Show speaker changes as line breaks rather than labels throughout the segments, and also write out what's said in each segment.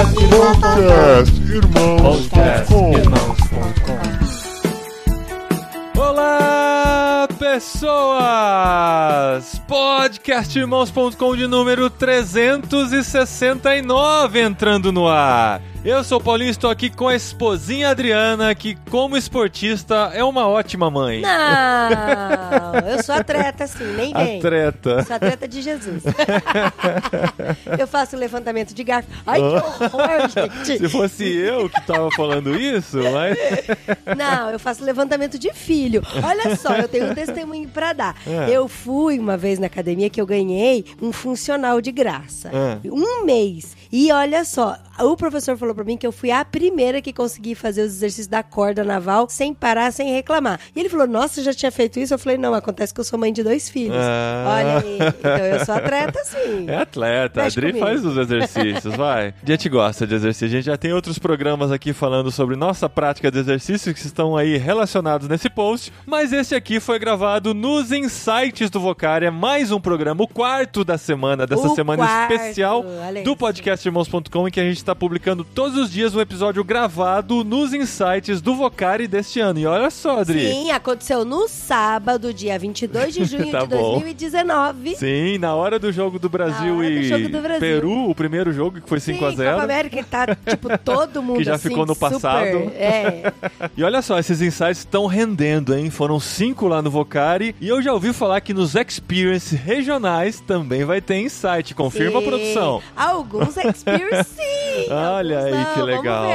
Podcast Irmãos.com
Olá, pessoas! Podcastirmãos.com de número 369 entrando no ar. Eu sou o Paulinho, estou aqui com a esposinha Adriana, que como esportista é uma ótima mãe.
Não, eu sou atleta, sim, nem vem.
Atleta.
Sou atleta de Jesus. eu faço levantamento de garfo. Ai, que horror, gente.
Se fosse eu que tava falando isso, mas...
Não, eu faço levantamento de filho. Olha só, eu tenho um testemunho pra dar.
É.
Eu fui uma vez na academia que eu ganhei um funcional de graça.
É.
Um mês. E olha só, o professor falou pra mim que eu fui a primeira que consegui fazer os exercícios da corda naval sem parar, sem reclamar. E ele falou: Nossa, já tinha feito isso? Eu falei: Não, acontece que eu sou mãe de dois filhos.
Ah.
Olha aí. Então eu sou atleta, sim.
É atleta, a
Mexe
Adri
comigo.
faz os exercícios, vai. A gente gosta de exercício, a gente já tem outros programas aqui falando sobre nossa prática de exercícios que estão aí relacionados nesse post, mas esse aqui foi gravado nos Insights do Vocária, mais um programa, o quarto da semana, dessa
O
semana
quarto,
especial
olha
do
isso.
podcastirmãos.com, em que a gente está publicando todos os dias um episódio gravado nos Insights do Vocari deste ano. E olha só, Adri.
Sim, aconteceu no sábado, dia 22 de junho
Tá
de
bom.
2019.
Sim, na hora do jogo do Brasil
hora do
e
jogo do Brasil.
Peru, o primeiro jogo que foi 5 a
Sim,
0
Copa América, tá, tipo, todo mundo
Que já
assim,
ficou no
super-
passado.
É.
E olha só, esses insights estão rendendo, hein? Foram cinco lá no Vocari. E eu já ouvi falar que nos Experience regionais também vai ter insight. Confirma,
Sim.
produção.
Alguns experience, sim.
Olha aí
não,
que legal.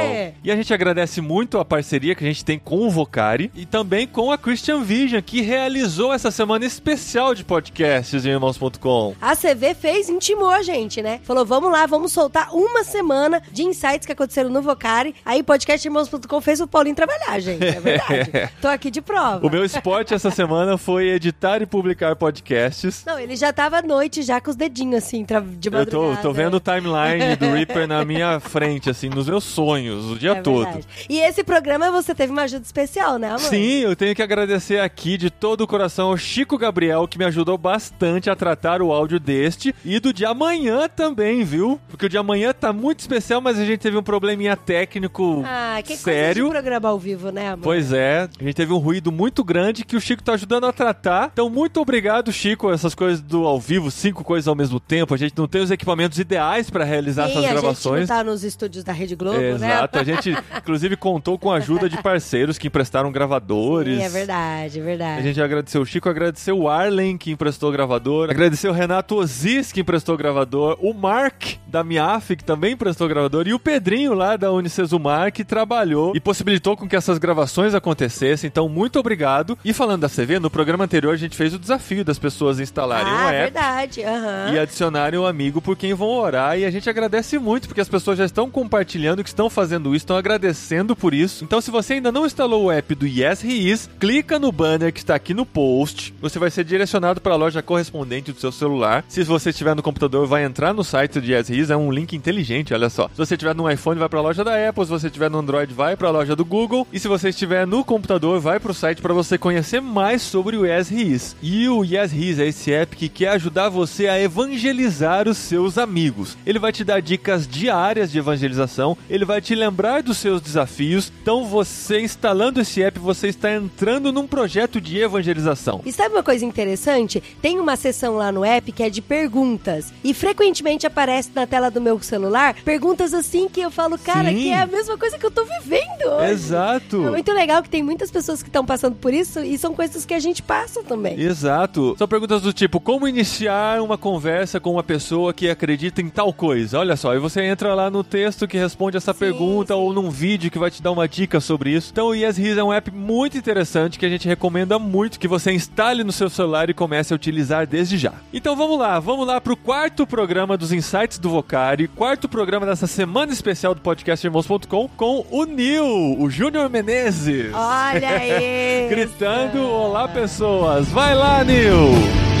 E a gente agradece muito a parceria que a gente tem com o Vocari e também com a Christian Vision, que realizou essa semana especial de podcasts em irmãos.com.
A CV fez, intimou a gente, né? Falou, vamos lá, vamos soltar uma semana de insights que aconteceram no Vocari. Aí podcastirmãos.com fez o Paulinho trabalhar, gente. É verdade. Tô aqui de prova.
O meu esporte essa semana foi editar e publicar podcasts.
Não, ele já tava à noite, já com os dedinhos, assim, de
Eu
madrugada.
tô, tô vendo o timeline do Reaper na minha frente, assim, nos meus sonhos, o dia
É
todo.
verdade. E esse programa você teve uma ajuda especial, né, amor?
Sim, eu tenho que agradecer aqui de todo o coração ao Chico Gabriel, que me ajudou bastante a tratar o áudio deste e do de amanhã também, viu? Porque o de amanhã tá muito especial, mas a gente teve um probleminha técnico
Ah, que
sério.
coisa de programa ao vivo, né, amor?
Pois é, a gente teve um ruído muito grande que o Chico tá ajudando a tratar. Então, muito obrigado, Chico. Essas coisas do ao vivo, cinco coisas ao mesmo tempo. A gente não tem os equipamentos ideais pra realizar
Sim,
essas gravações.
Nos estúdios da Rede Globo, né?
Exato, a gente inclusive contou com a ajuda de parceiros que emprestaram gravadores.
Sim, é verdade, é verdade.
A gente agradeceu o Chico, agradeceu o Arlen, que emprestou o gravador, agradeceu o Renato Ozis, que emprestou o gravador, o Mark, da Miaf, que também emprestou o gravador, e o Pedrinho, lá da Unicesumar, que trabalhou e possibilitou com que essas gravações acontecessem. Então, muito obrigado. E falando da CV, no programa anterior a gente fez o desafio das pessoas instalarem
ah,
um app
verdade. aham.
e adicionarem um amigo por quem vão orar. E a gente agradece muito, porque as pessoas já estão compartilhando, que estão fazendo isso, estão agradecendo por isso. Então, se você ainda não instalou o app do Yes He Is, clica no banner que está aqui no post. Você vai ser direcionado para a loja correspondente do seu celular. Se você estiver no computador, vai entrar no site do Yes He Is, é um link inteligente, olha só. Se você estiver no iPhone, vai para a loja da Apple. Se você estiver no Android, vai para a loja do Google. E se você estiver no computador, vai para o site para você conhecer mais sobre o Yes He Is. E o Yes He Is é esse app que quer ajudar você a evangelizar os seus amigos. Ele vai te dar dicas diárias de evangelização, ele vai te lembrar dos seus desafios. Então, você instalando esse app, você está entrando num projeto de evangelização.
E sabe uma coisa interessante? Tem uma seção lá no app que é de perguntas. E frequentemente aparece na tela do meu celular perguntas assim que eu falo, cara,
Sim.
que é a mesma coisa que eu tô vivendo hoje.
Exato.
É muito legal que tem muitas pessoas que estão passando por isso e são coisas que a gente passa também.
Exato. São perguntas do tipo: como iniciar uma conversa com uma pessoa que acredita em tal coisa? Olha só, e você entra lá no texto que responde essa
Sim,
pergunta
sim.
ou num vídeo que vai te dar uma dica sobre isso. Então, o Yes His é um app muito interessante que a gente recomenda muito que você instale no seu celular e comece a utilizar desde já. Então, vamos lá, vamos lá pro quarto programa dos Insights do Vocari, quarto programa dessa semana especial do podcast Irmãos.com com o Nil, o Júnior Menezes.
Olha aí!
Gritando, olá pessoas, vai lá, Nil!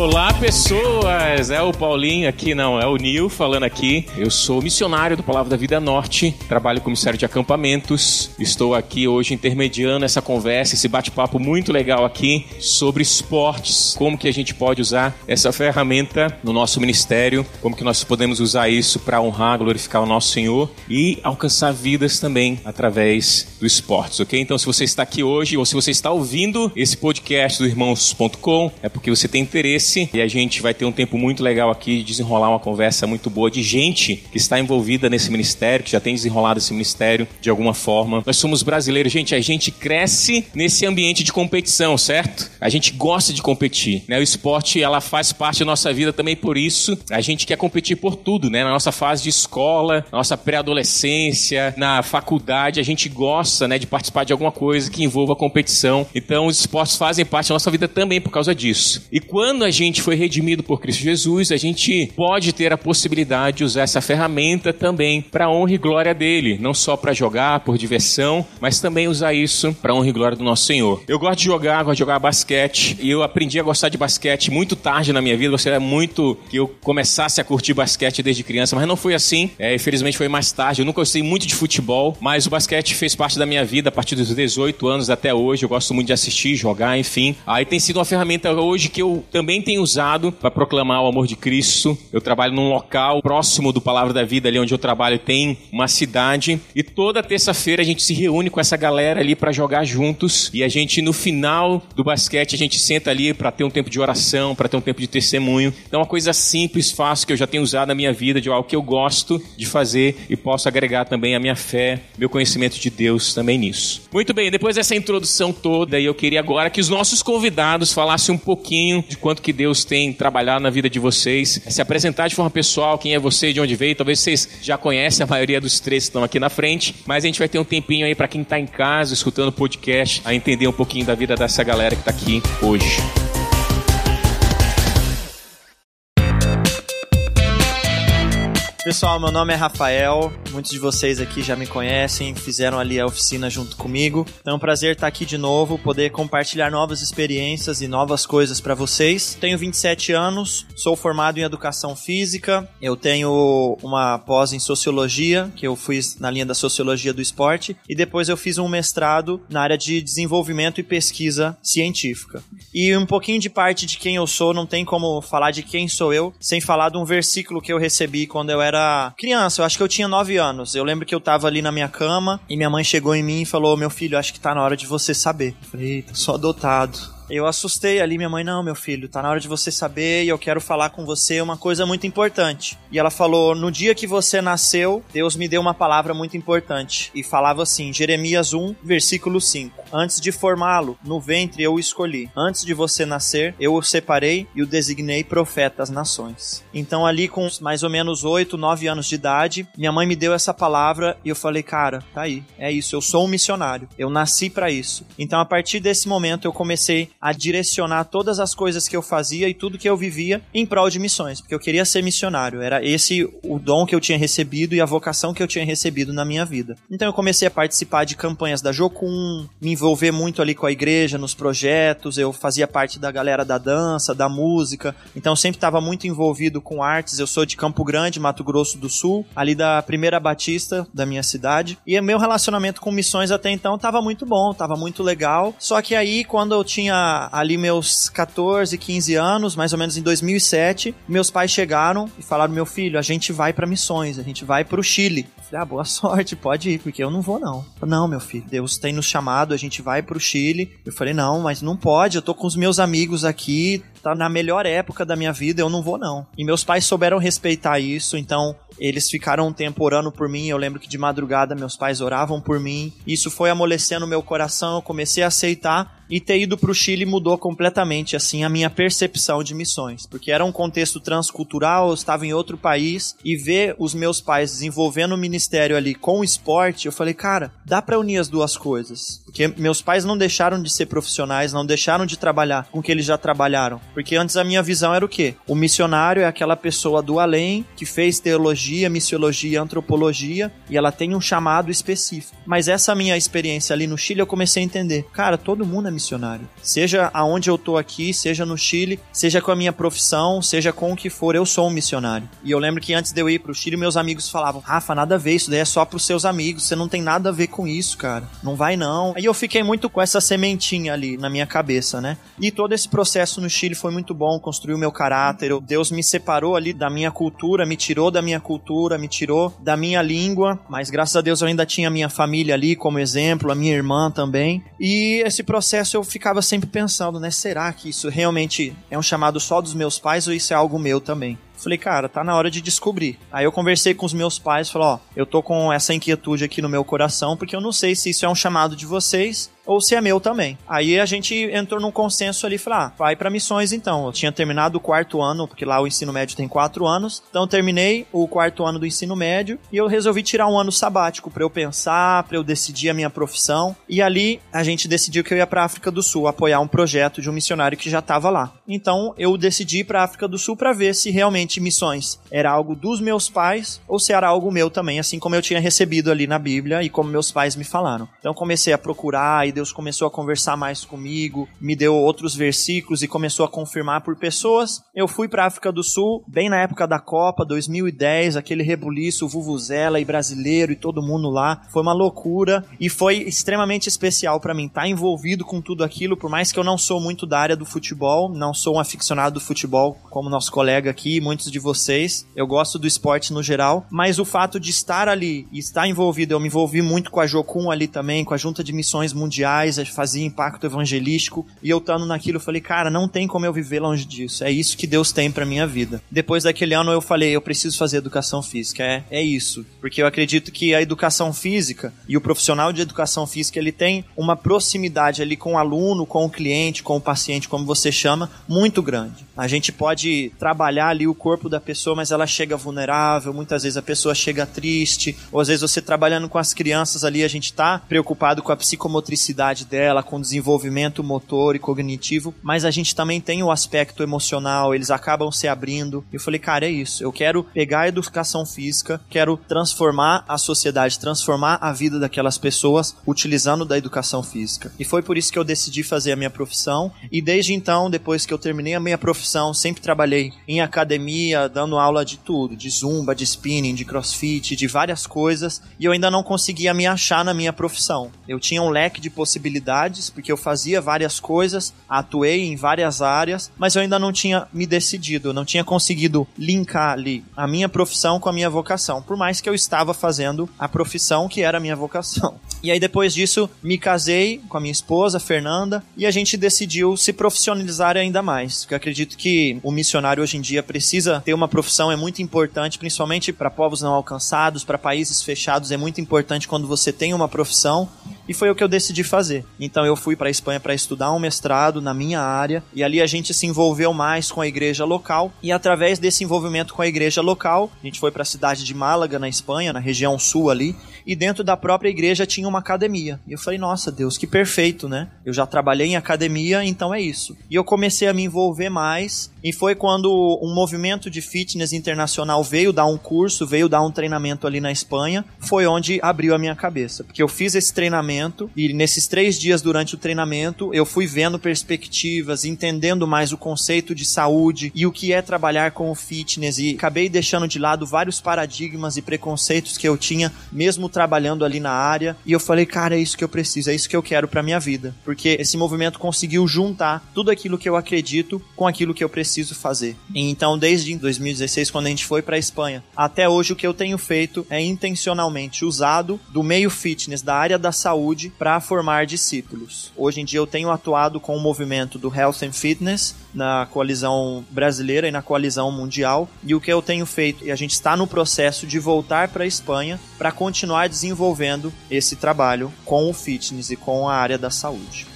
Olá, pessoas! É o Paulinho aqui, não, é o Nil falando aqui. Eu sou missionário do Palavra da Vida Norte, trabalho como missário de acampamentos. Estou aqui hoje intermediando essa conversa, esse bate-papo muito legal aqui sobre esportes, como que a gente pode usar essa ferramenta no nosso ministério, como que nós podemos usar isso para honrar, glorificar o nosso Senhor e alcançar vidas também através do esportes, ok? Então, se você está aqui hoje ou se você está ouvindo esse podcast do irmãos.com, é porque você tem interesse e a gente vai ter um tempo muito legal aqui de desenrolar uma conversa muito boa de gente que está envolvida nesse ministério, que já tem desenrolado esse ministério de alguma forma. Nós somos brasileiros, gente, a gente cresce nesse ambiente de competição, certo? A gente gosta de competir, né? O esporte, ela faz parte da nossa vida também por isso. A gente quer competir por tudo, né? Na nossa fase de escola, na nossa pré-adolescência, na faculdade, a gente gosta, né, de participar de alguma coisa que envolva competição. Então, os esportes fazem parte da nossa vida também por causa disso. E quando a gente foi redimido por Cristo Jesus, a gente pode ter a possibilidade de usar essa ferramenta também para honra e glória dele, não só para jogar por diversão, mas também usar isso para honra e glória do nosso Senhor. Eu gosto de jogar, gosto de jogar basquete e eu aprendi a gostar de basquete muito tarde na minha vida. Gostaria muito que eu começasse a curtir basquete desde criança, mas não foi assim. É, infelizmente foi mais tarde. Eu nunca gostei muito de futebol, mas o basquete fez parte da minha vida a partir dos 18 anos até hoje. Eu gosto muito de assistir, jogar, enfim. Aí tem sido uma ferramenta hoje que eu também tenho usado para proclamar o amor de Cristo. Eu trabalho num local próximo do Palavra da Vida, ali onde eu trabalho, tem uma cidade. E toda terça-feira a gente se reúne com essa galera ali para jogar juntos. E a gente, no final do basquete, a gente senta ali para ter um tempo de oração, para ter um tempo de testemunho. Então, é uma coisa simples, fácil, que eu já tenho usado na minha vida, de algo que eu gosto de fazer e posso agregar também a minha fé, meu conhecimento de Deus também nisso. Muito bem, depois dessa introdução toda, eu queria agora que os nossos convidados falassem um pouquinho de quanto que Deus tem trabalhado na vida de vocês, se apresentar de forma pessoal, quem é você, de onde veio. Talvez vocês já conhecem a maioria dos três que estão aqui na frente, mas a gente vai ter um tempinho aí para quem está em casa escutando o podcast, a entender um pouquinho da vida dessa galera que está aqui hoje.
Pessoal, meu nome é Rafael. Muitos de vocês aqui já me conhecem, fizeram ali a oficina junto comigo. Então é um prazer estar aqui de novo, poder compartilhar novas experiências e novas coisas para vocês. Tenho 27 anos, sou formado em educação física. Eu tenho uma pós em sociologia, que eu fiz na linha da sociologia do esporte, e depois eu fiz um mestrado na área de desenvolvimento e pesquisa científica. E um pouquinho de parte de quem eu sou, não tem como falar de quem sou eu sem falar de um versículo que eu recebi quando eu era era criança, eu acho que eu tinha 9 anos. Eu lembro que eu tava ali na minha cama e minha mãe chegou em mim e falou: Meu filho, acho que tá na hora de você saber. Eu falei: Eita, sou adotado. Eu assustei ali minha mãe, não, meu filho, tá na hora de você saber e eu quero falar com você uma coisa muito importante. E ela falou: no dia que você nasceu, Deus me deu uma palavra muito importante. E falava assim, Jeremias 1, versículo 5. Antes de formá-lo, no ventre eu o escolhi. Antes de você nascer, eu o separei e o designei profeta às nações. Então, ali com mais ou menos 8, 9 anos de idade, minha mãe me deu essa palavra e eu falei, cara, tá aí, é isso, eu sou um missionário. Eu nasci para isso. Então, a partir desse momento, eu comecei a direcionar todas as coisas que eu fazia e tudo que eu vivia em prol de missões, porque eu queria ser missionário. Era esse o dom que eu tinha recebido e a vocação que eu tinha recebido na minha vida. Então eu comecei a participar de campanhas da Jocum, me envolver muito ali com a igreja, nos projetos, eu fazia parte da galera da dança, da música, então sempre estava muito envolvido com artes. Eu sou de Campo Grande, Mato Grosso do Sul, ali da primeira Batista da minha cidade, e meu relacionamento com missões até então estava muito bom, estava muito legal. Só que aí quando eu tinha ali meus 14, 15 anos, mais ou menos em 2007, meus pais chegaram e falaram: "Meu filho, a gente vai para missões, a gente vai para o Chile". Eu falei: "Ah, boa sorte, pode ir, porque eu não vou não". Falei, não, meu filho, Deus tem nos chamado, a gente vai para o Chile. Eu falei: "Não, mas não pode, eu tô com os meus amigos aqui, tá na melhor época da minha vida, eu não vou não". E meus pais souberam respeitar isso, então eles ficaram um tempo orando por mim. Eu lembro que de madrugada meus pais oravam por mim. Isso foi amolecendo meu coração. Eu comecei a aceitar e ter ido para o Chile mudou completamente assim a minha percepção de missões, porque era um contexto transcultural, eu estava em outro país e ver os meus pais desenvolvendo o ministério ali com o esporte, eu falei, cara, dá para unir as duas coisas. Porque meus pais não deixaram de ser profissionais, não deixaram de trabalhar com o que eles já trabalharam. Porque antes a minha visão era o quê? O missionário é aquela pessoa do além que fez teologia, missiologia, antropologia e ela tem um chamado específico. Mas essa minha experiência ali no Chile eu comecei a entender, cara, todo mundo é missionário. Seja aonde eu tô aqui, seja no Chile, seja com a minha profissão, seja com o que for, eu sou um missionário. E eu lembro que antes de eu ir pro Chile, meus amigos falavam: "Rafa, nada a ver, isso daí é só pros seus amigos, você não tem nada a ver com isso, cara. Não vai não". Aí eu fiquei muito com essa sementinha ali na minha cabeça, né? E todo esse processo no Chile foi muito bom, construiu meu caráter. Deus me separou ali da minha cultura, me tirou da minha cultura, me tirou da minha língua, mas graças a Deus eu ainda tinha a minha família ali como exemplo, a minha irmã também. E esse processo eu ficava sempre pensando, né? Será que isso realmente é um chamado só dos meus pais ou isso é algo meu também? Falei, cara, tá na hora de descobrir. Aí eu conversei com os meus pais, falei, ó, eu tô com essa inquietude aqui no meu coração, porque eu não sei se isso é um chamado de vocês ou se é meu também. Aí a gente entrou num consenso ali, falar, ah, vai para missões então. Eu tinha terminado o quarto ano, porque lá o ensino médio tem quatro anos, então terminei o quarto ano do ensino médio e eu resolvi tirar um ano sabático para eu pensar, para eu decidir a minha profissão. E ali a gente decidiu que eu ia para África do Sul apoiar um projeto de um missionário que já estava lá. Então eu decidi para África do Sul para ver se realmente missões era algo dos meus pais ou se era algo meu também, assim como eu tinha recebido ali na Bíblia e como meus pais me falaram. Então comecei a procurar e Deus começou a conversar mais comigo, me deu outros versículos e começou a confirmar por pessoas. Eu fui para África do Sul, bem na época da Copa, 2010, aquele rebuliço, Vuvuzela e brasileiro e todo mundo lá. Foi uma loucura e foi extremamente especial para mim estar tá envolvido com tudo aquilo, por mais que eu não sou muito da área do futebol, não sou um aficionado do futebol como nosso colega aqui, muitos de vocês. Eu gosto do esporte no geral, mas o fato de estar ali e estar envolvido, eu me envolvi muito com a Jocum ali também, com a Junta de Missões Mundiais fazia impacto evangelístico, e eu estando naquilo, eu falei, cara, não tem como eu viver longe disso. É isso que Deus tem para minha vida. Depois daquele ano eu falei, eu preciso fazer educação física. É, é isso. Porque eu acredito que a educação física e o profissional de educação física, ele tem uma proximidade ali com o aluno, com o cliente, com o paciente, como você chama, muito grande. A gente pode trabalhar ali o corpo da pessoa, mas ela chega vulnerável, muitas vezes a pessoa chega triste, ou às vezes você trabalhando com as crianças ali, a gente tá preocupado com a psicomotricidade dela, com desenvolvimento motor e cognitivo, mas a gente também tem o aspecto emocional, eles acabam se abrindo. Eu falei, cara, é isso. Eu quero pegar a educação física, quero transformar a sociedade, transformar a vida daquelas pessoas utilizando da educação física. E foi por isso que eu decidi fazer a minha profissão. E desde então, depois que eu terminei a minha profissão, sempre trabalhei em academia, dando aula de tudo, de zumba, de spinning, de crossfit, de várias coisas, e eu ainda não conseguia me achar na minha profissão. Eu tinha um leque de possibilidades porque eu fazia várias coisas, atuei em várias áreas, mas eu ainda não tinha me decidido, não tinha conseguido linkar ali a minha profissão com a minha vocação, por mais que eu estava fazendo a profissão que era a minha vocação. E aí depois disso me casei com a minha esposa, Fernanda, e a gente decidiu se profissionalizar ainda mais. Porque eu acredito que o missionário hoje em dia precisa ter uma profissão, é muito importante, principalmente para povos não alcançados, para países fechados, é muito importante quando você tem uma profissão. E foi o que eu decidi fazer. Então eu fui para a Espanha para estudar um mestrado na minha área, e ali a gente se envolveu mais com a igreja local, e através desse envolvimento com a igreja local, a gente foi para a cidade de Málaga, na Espanha, na região sul ali, e dentro da própria igreja tinha uma academia. E eu falei, nossa Deus, que perfeito, né? Eu já trabalhei em academia, então é isso. E eu comecei a me envolver mais, e foi quando um movimento de fitness internacional veio dar um curso, veio dar um treinamento ali na Espanha, foi onde abriu a minha cabeça. Porque eu fiz esse treinamento, e nesses três dias durante o treinamento, eu fui vendo perspectivas, entendendo mais o conceito de saúde e o que é trabalhar com o fitness, e acabei deixando de lado vários paradigmas e preconceitos que eu tinha, mesmo trabalhando ali na área, e eu falei, cara, é isso que eu preciso, é isso que eu quero para minha vida, porque esse movimento conseguiu juntar tudo aquilo que eu acredito com aquilo que eu preciso fazer. E então, desde 2016, quando a gente foi para Espanha, até hoje o que eu tenho feito é intencionalmente usado do meio fitness, da área da saúde, para formar discípulos. Hoje em dia eu tenho atuado com o movimento do Health and Fitness na coalizão brasileira e na coalizão mundial, e o que eu tenho feito, e a gente está no processo de voltar para a Espanha para continuar desenvolvendo esse trabalho com o fitness e com a área da saúde.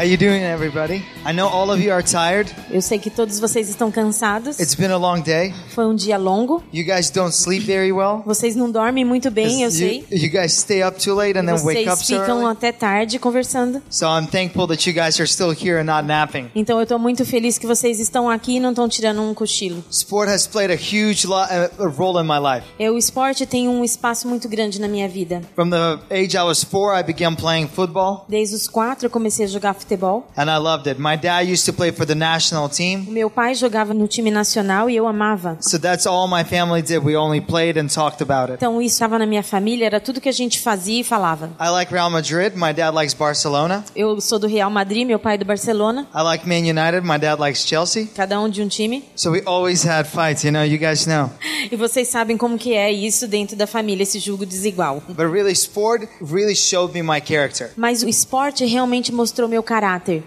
How you doing, everybody? I know all of you are tired.
Eu sei que todos vocês estão cansados.
It's been a long day.
Foi um dia longo.
You guys don't sleep very well.
Vocês não dormem muito bem, eu
you,
sei.
you guys stay up too late and then wake
Vocês
up so
ficam até tarde conversando.
So I'm thankful that you guys are still here and not napping.
Então eu tô muito feliz que vocês estão aqui e não estão tirando um cochilo.
Sport has played a huge lo- uh, role in my life.
É, o esporte tem um espaço muito grande na minha vida.
From the age I was four, I began playing football,
Desde os quatro eu comecei a jogar futebol.
And I loved it. My dad used to play for the national team,
O meu pai jogava no time nacional e eu amava.
so that's all my family did. We only played and talked about it.
Então isso estava na minha família, era tudo que a gente fazia e falava.
I like Real Madrid. My dad likes Barcelona.
Eu sou do Real Madrid, meu pai é do Barcelona,
I like Man United. My dad likes Chelsea.
cada um de um time.
So we always had fights, you know, you guys know.
E vocês sabem como que é isso dentro da família, esse julgo desigual.
But really, sport really showed me my character.
Mas o esporte realmente mostrou meu caráter.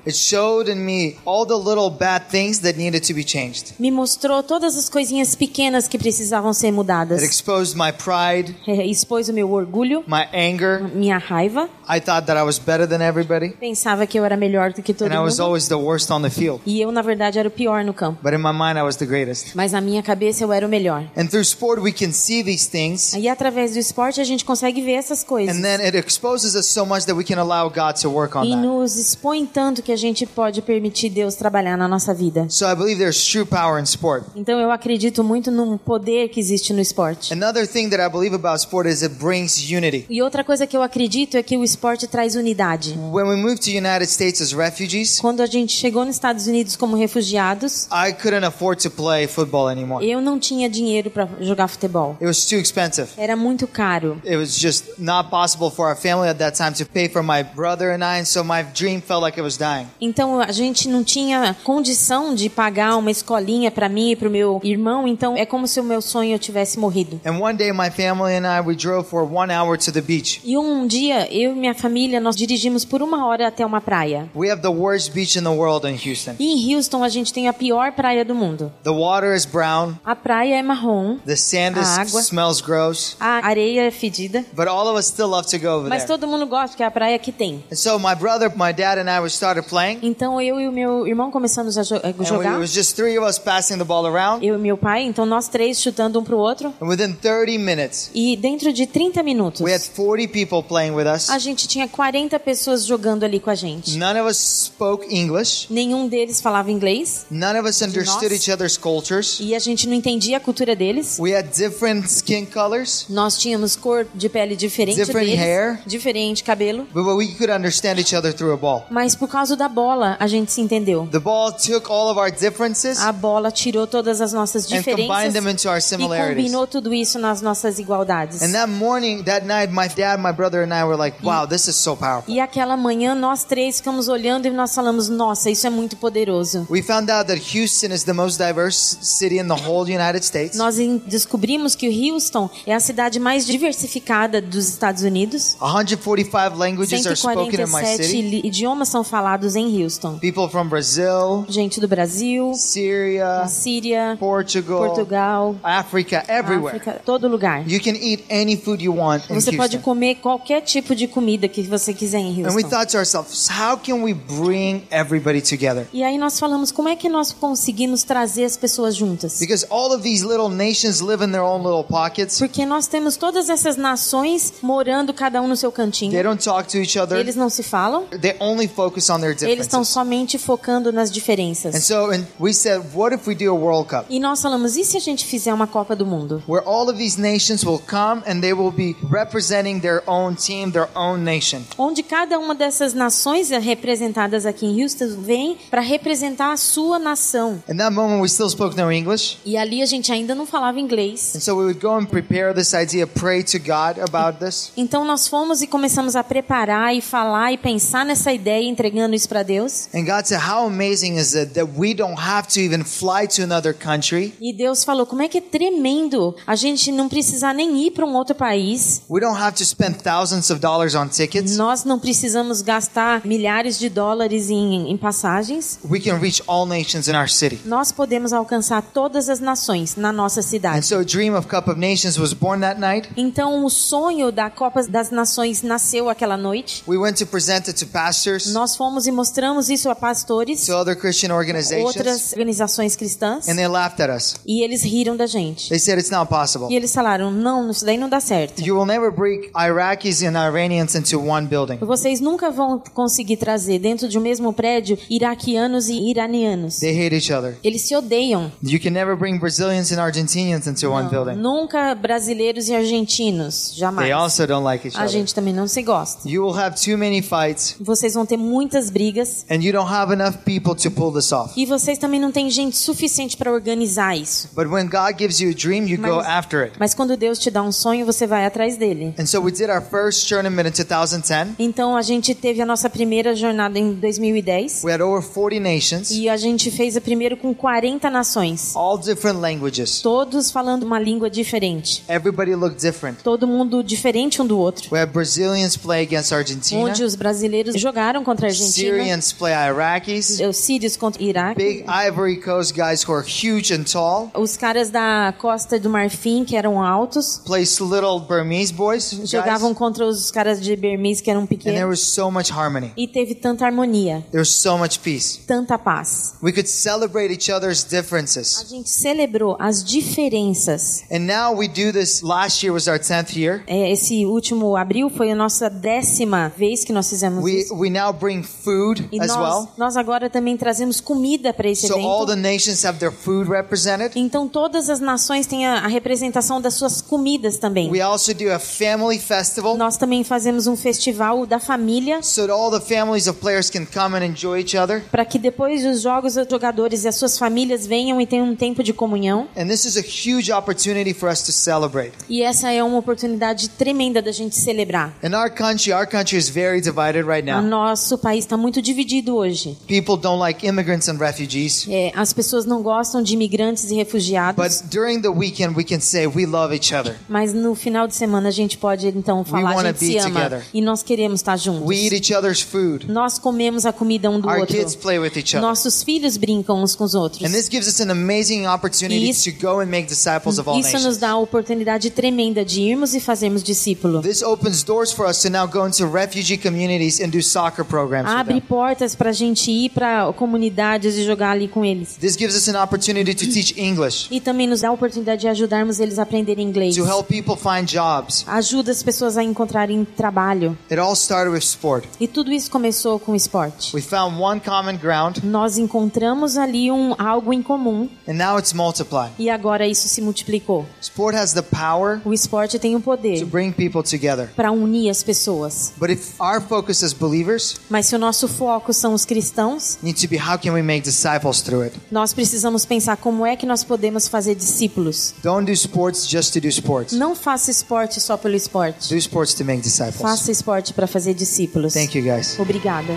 It showed in me all the little bad things that needed to be changed.
Me mostrou todas as coisinhas pequenas que precisavam ser
It
mudadas.
exposed my pride,
Expôs o meu orgulho,
my anger.
minha raiva.
I thought that I was better than everybody,
Pensava que eu era melhor do que todo
and I was
mundo.
always the worst on the field.
E eu, na verdade, era o pior no campo.
But in my mind, I was the greatest.
Mas na minha cabeça eu era o melhor.
And through sport, we can see these things,
E através do esporte a gente consegue ver essas coisas.
and then it exposes us so much that we can allow God to work on
E
that.
nos expõe tanto que a gente pode permitir Deus trabalhar na nossa vida.
So I believe there's true power in sport.
Então eu acredito muito no poder que existe no esporte.
Another thing that I believe about sport is it brings unity.
E outra coisa que eu acredito é que o esporte traz unidade.
When we moved to United States as refugees,
Quando a gente chegou nos Estados Unidos como refugiados,
I couldn't afford to play football anymore.
eu não tinha dinheiro para jogar futebol.
It was too expensive.
Era muito caro.
It was just not possible for our family at that time to pay for my brother and I, and so my dream felt like it was dying.
Então a gente não tinha condição de pagar uma escolinha para mim e para o meu irmão. Então é como se o meu sonho tivesse morrido.
And one day, my family and I we drove for one hour to the beach.
E um dia eu minha família nós dirigimos por uma hora até uma praia.
We have the worst beach in the world in Houston.
E em Houston a gente tem a pior praia do mundo.
The water is brown.
A praia é marrom,
The sand
A
is,
água.
smells gross.
a areia é fedida,
But all of us still love to go over
mas
there.
todo mundo gosta porque é a praia que tem.
And so my brother, my dad, and I we started playing.
Então eu e o meu irmão começamos a jo- a
And we,
jogar.
it was just three of us passing the ball around.
Eu e meu pai, então nós três chutando um pro outro.
And within 30 minutes,
E dentro de 30 minutos,
we had 40 people playing with us.
a gente tinha 40 pessoas jogando ali com a gente.
None of us spoke English.
Nenhum deles falava inglês
None of us understood each other's cultures.
e a gente não entendia a cultura deles.
We had different skin colors,
Nós tínhamos cor de pele diferente
Different
deles,
hair.
diferente cabelo,
but we could understand each other through a ball.
mas por causa da bola a gente se entendeu.
The ball took all of our differences
A bola tirou todas as nossas
and combined
diferenças
them into our
e
similarities.
combinou tudo isso nas nossas igualdades.
And that morning, that night, my dad, my brother, and I were like, wow, this is so powerful.
E aquela manhã nós três ficamos olhando e nós falamos: Nossa, isso é muito poderoso.
We found out that Houston is the most diverse city in the whole United States.
Nós descobrimos que Houston é a cidade mais diversificada dos Estados Unidos.
145 languages are spoken in my
147
city.
idiomas são falados em Houston.
People from Brazil,
Gente do Brasil,
Syria,
Síria,
Portugal,
Portugal,
Africa, everywhere.
África, todo lugar.
You can eat any food you want in
Você pode
Houston.
comer qualquer tipo de comida que você quiser em
And we
Houston.
thought to ourselves, how can we bring everybody together?
E aí nós falamos como é que nós conseguimos trazer as pessoas juntas.
Because all of these little nations live in their own little pockets.
Porque nós temos todas essas nações morando cada um no seu cantinho.
They don't talk to each other.
Eles não se falam,
They only focus on their
eles estão
differences.
somente focando nas
And
diferenças.
so and we said, what if we do a World Cup?
E nós falamos, e se a gente fizer uma Copa do Mundo?
Where all of these nations will come and they will be representing their own team, their own nation.
Onde cada uma dessas nações representadas aqui em Houston vem para representar a sua nação.
In that moment, we still spoke no English.
E ali a gente ainda não falava inglês.
And so we would go and prepare this idea, pray to God about this.
Então nós fomos e começamos a preparar e falar e pensar nessa ideia, entregando isso para Deus.
And God said, How amazing is it that we don't have to even fly to another country?
E Deus falou: como é que é tremendo a gente não precisar nem ir para um outro país.
We don't have to spend thousands of dollars on tickets.
Nós não precisamos gastar milhares de dólares em, em passagens.
We can reach all nations in our city.
Nós podemos alcançar todas as nações na nossa
And
cidade.
so a dream of Cup of Nations was born that night.
Então o sonho da Copa das Nações nasceu aquela noite.
We went to present it to pastors,
Nós fomos e mostramos isso a pastores,
to other Christian organizations,
outras organizações cristãs,
and they laughed at us.
e eles riram da gente.
They said it's not possible.
E eles falaram: não, isso daí não dá certo.
You will never bring Iraqis and Iranians into one building.
Vocês nunca vão conseguir trazer dentro de um mesmo prédio iraquianos e iranianos.
They hate each other.
Eles se odeiam.
You can never bring Brazilians and Argentinians into one building.
Nunca brasileiros e argentinos, jamais.
They also don't like each
A
other.
gente também não se gosta.
You will have too many fights,
Vocês vão ter muitas brigas
and you don't have enough people to pull this off.
e vocês também não têm gente suficiente para organizar isso.
But when God gives you a dream, you go
Mas-
after it.
Mas quando Deus te dá um sonho, você vai atrás dele.
And so we did our first tournament in 2010.
Então a gente teve a nossa primeira jornada em 2010
We had over 40 nations,
e a gente fez a primeira com 40 nações,
all different languages.
todos falando uma língua diferente.
Everybody looked different.
Todo mundo diferente um do outro.
We had Brazilians play against Argentina,
Onde os brasileiros jogaram contra a Argentina,
Syrians play Iraqis,
os sírios contra o Iraque,
big Ivory Coast guys who are huge and tall,
os caras da Costa do Marfim, que eram altos,
plays little Burmese boys, guys,
jogavam contra os caras de Bermis, que eram
and there
pequenos.
was so much harmony.
E teve tanta harmonia,
There was so much peace.
tanta paz.
We could celebrate each other's
A
differences.
gente celebrou as diferenças.
And now we do this. Last year was our 10th year.
É, esse último abril foi a nossa décima vez que nós fizemos
We,
isso.
we now bring food
E
as
nós,
well.
nós agora também trazemos comida para esse
So all
evento.
the nations have their food represented.
Então todas as nações têm a, a representação das suas comidas também.
We also do a family festival
Nós também fazemos um festival da família
so that all the families of players can come and enjoy each other.
para que depois dos jogos os jogadores e as suas famílias venham e tenham um tempo de comunhão.
And this is a huge opportunity for us to celebrate.
E essa é uma oportunidade tremenda da gente celebrar.
In our country, our country is very divided right
O
now.
nosso país está muito dividido hoje.
People don't like immigrants and refugees.
É, as pessoas não gostam de imigrantes e refugiados.
But during the weekend, we can say we love each other.
Mas no final de semana a gente pode então falar, a
wanna
gente se ama
together.
E nós queremos estar juntos.
We eat each other's food.
Nós comemos a comida um do
Our
outro.
kids play with each other.
Nossos filhos brincam uns com os outros.
And this gives us an amazing opportunity
Isso-
to go and make disciples of all
Isso nos dá a oportunidade tremenda de irmos e fazermos discípulo.
This opens doors for us to now go into refugee communities and do soccer programs
Abre portas para a gente ir para comunidades e jogar ali com eles.
This gives us an opportunity to teach English,
E também nos dá a oportunidade de ajudarmos eles a aprenderem inglês.
to help people find jobs.
Ajuda as pessoas a encontrarem trabalho.
It all started with sport.
E tudo isso começou com esporte.
We found one common ground,
Nós encontramos ali um algo em comum
and now it's multiplied.
e agora isso se multiplicou.
Sport has the power
O esporte tem o
to
poder
bring people together.
para unir as pessoas.
But if our focus as believers
Mas se o nosso foco são os cristãos,
needs to be how can we make disciples through it?
nós precisamos pensar como é que nós podemos fazer discípulos.
Don't do sports just to do sports.
Não faça esporte só pelo esporte.
Do sports to make disciples.
Faça esporte para fazer discípulos.
Thank you guys.
Obrigada.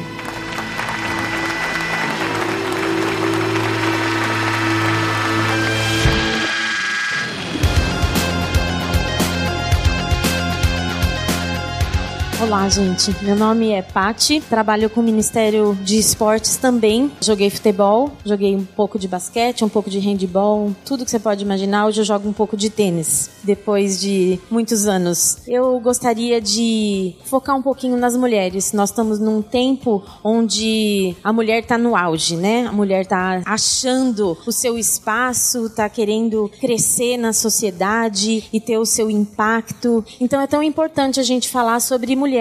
Olá, gente. Meu nome é Pati, trabalho com o Ministério de Esportes também. Joguei futebol, joguei um pouco de basquete, um pouco de handball, tudo que você pode imaginar. Hoje eu jogo um pouco de tênis, depois de muitos anos. Eu gostaria de focar um pouquinho nas mulheres. Nós estamos num tempo onde a mulher está no auge, né? A mulher está achando o seu espaço, está querendo crescer na sociedade e ter o seu impacto. Então é tão importante a gente falar sobre mulheres.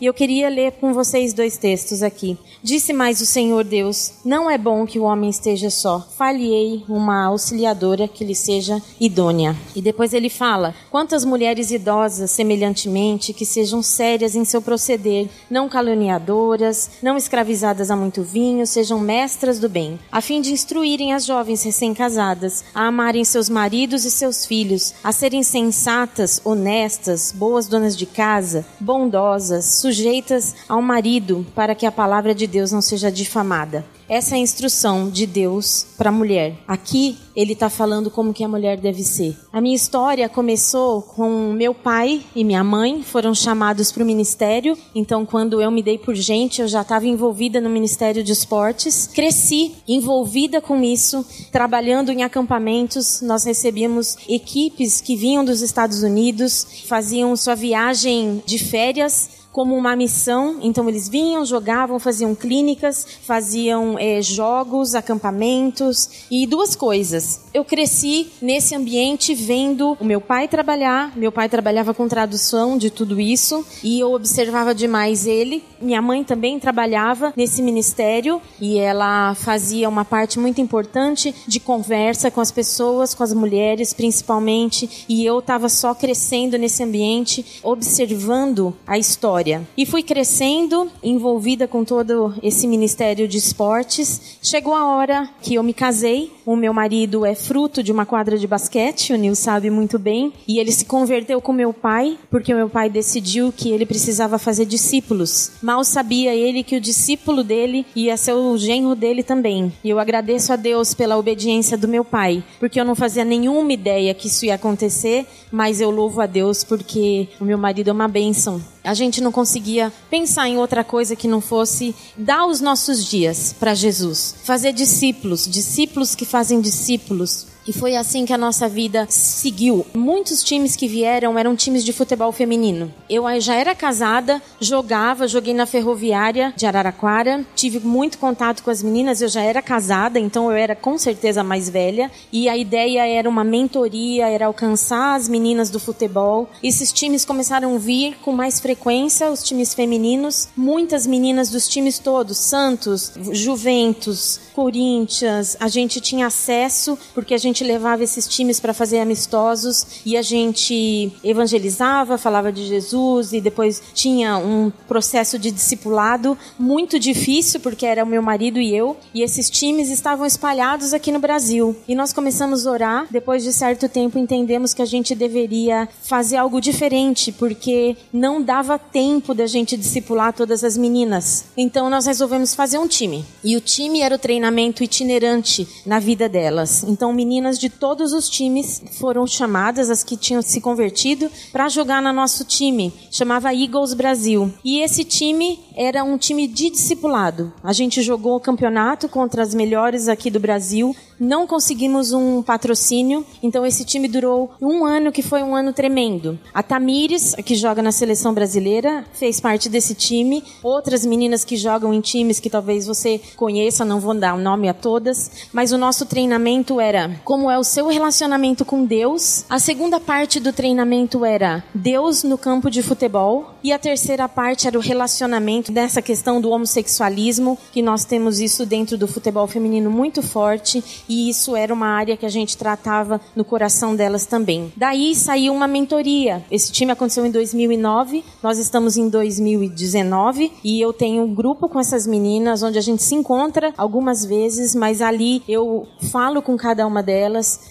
E eu queria ler com vocês dois textos aqui. Disse mais o Senhor Deus: Não é bom que o homem esteja só. Falhei uma auxiliadora que lhe seja idônea. E depois ele fala: Quantas mulheres idosas, semelhantemente, que sejam sérias em seu proceder, não caluniadoras, não escravizadas a muito vinho, sejam mestras do bem, a fim de instruírem as jovens recém-casadas a amarem seus maridos e seus filhos, a serem sensatas, honestas, boas donas de casa, bondosas, sujeitas ao marido, para que a palavra de Deus não seja difamada. Essa é a instrução de Deus para a mulher. Aqui ele está falando como que a mulher deve ser. A minha história começou com meu pai e minha mãe foram chamados para o ministério. Então, quando eu me dei por gente, eu já estava envolvida no Ministério de Esportes. Cresci envolvida com isso, trabalhando em acampamentos. Nós recebíamos equipes que vinham dos Estados Unidos, faziam sua viagem de férias como uma missão. Então eles vinham, jogavam, faziam clínicas, faziam é, jogos, acampamentos e duas coisas. Eu cresci nesse ambiente vendo o meu pai trabalhar. Meu pai trabalhava com tradução de tudo isso e eu observava demais ele. Minha mãe também trabalhava nesse ministério e ela fazia uma parte muito importante de conversa com as pessoas, com as mulheres principalmente. E eu estava só crescendo nesse ambiente, observando a história história. E fui crescendo, envolvida com todo esse ministério de esportes. Chegou a hora que eu me casei. O meu marido é fruto de uma quadra de basquete, o Nil sabe muito bem. E ele se converteu com meu pai, porque meu pai decidiu que ele precisava fazer discípulos. Mal sabia ele que o discípulo dele ia ser o genro dele também. E eu agradeço a Deus pela obediência do meu pai, porque eu não fazia nenhuma ideia que isso ia acontecer, mas eu louvo a Deus porque o meu marido é uma bênção. A gente não conseguia pensar em outra coisa que não fosse dar os nossos dias para Jesus, fazer discípulos, discípulos que fazem discípulos. E foi assim que a nossa vida seguiu. Muitos times que vieram eram times de futebol feminino. Eu já era casada, jogava, joguei na ferroviária de Araraquara, tive muito contato com as meninas, eu já era casada, então eu era com certeza mais velha. E a ideia era uma mentoria, era alcançar as meninas do futebol. Esses times começaram a vir com mais frequência, os times femininos. Muitas meninas dos times todos, Santos, Juventus, Corinthians, a gente tinha acesso, porque a gente levava esses times para fazer amistosos e a gente evangelizava, falava de Jesus e depois tinha um processo de discipulado muito difícil, porque era o meu marido e eu, e esses times estavam espalhados aqui no Brasil. E nós começamos a orar, depois de certo tempo entendemos que a gente deveria fazer algo diferente, porque não dava tempo da gente discipular todas as meninas. Então nós resolvemos fazer um time. E o time era o treinamento itinerante na vida delas. Então, meninas de todos os times foram chamadas, as que tinham se convertido, para jogar no nosso time. Chamava Eagles Brasil. E esse time era um time de discipulado. A gente jogou o campeonato contra as melhores aqui do Brasil não conseguimos um patrocínio, então esse time durou um ano que foi um ano tremendo. A Tamires, que joga na seleção brasileira, fez parte desse time. Outras meninas que jogam em times que talvez você conheça, não vou dar o nome a todas, mas o nosso treinamento era como é o seu relacionamento com Deus. A segunda parte do treinamento era Deus no campo de futebol e a terceira parte era o relacionamento dessa questão do homossexualismo, que nós temos isso dentro do futebol feminino muito forte e isso era uma área que a gente tratava no coração delas também. Daí saiu uma mentoria. Esse time aconteceu em 2009, nós estamos em 2019 e eu tenho um grupo com essas meninas onde a gente se encontra algumas vezes, mas ali eu falo com cada uma delas,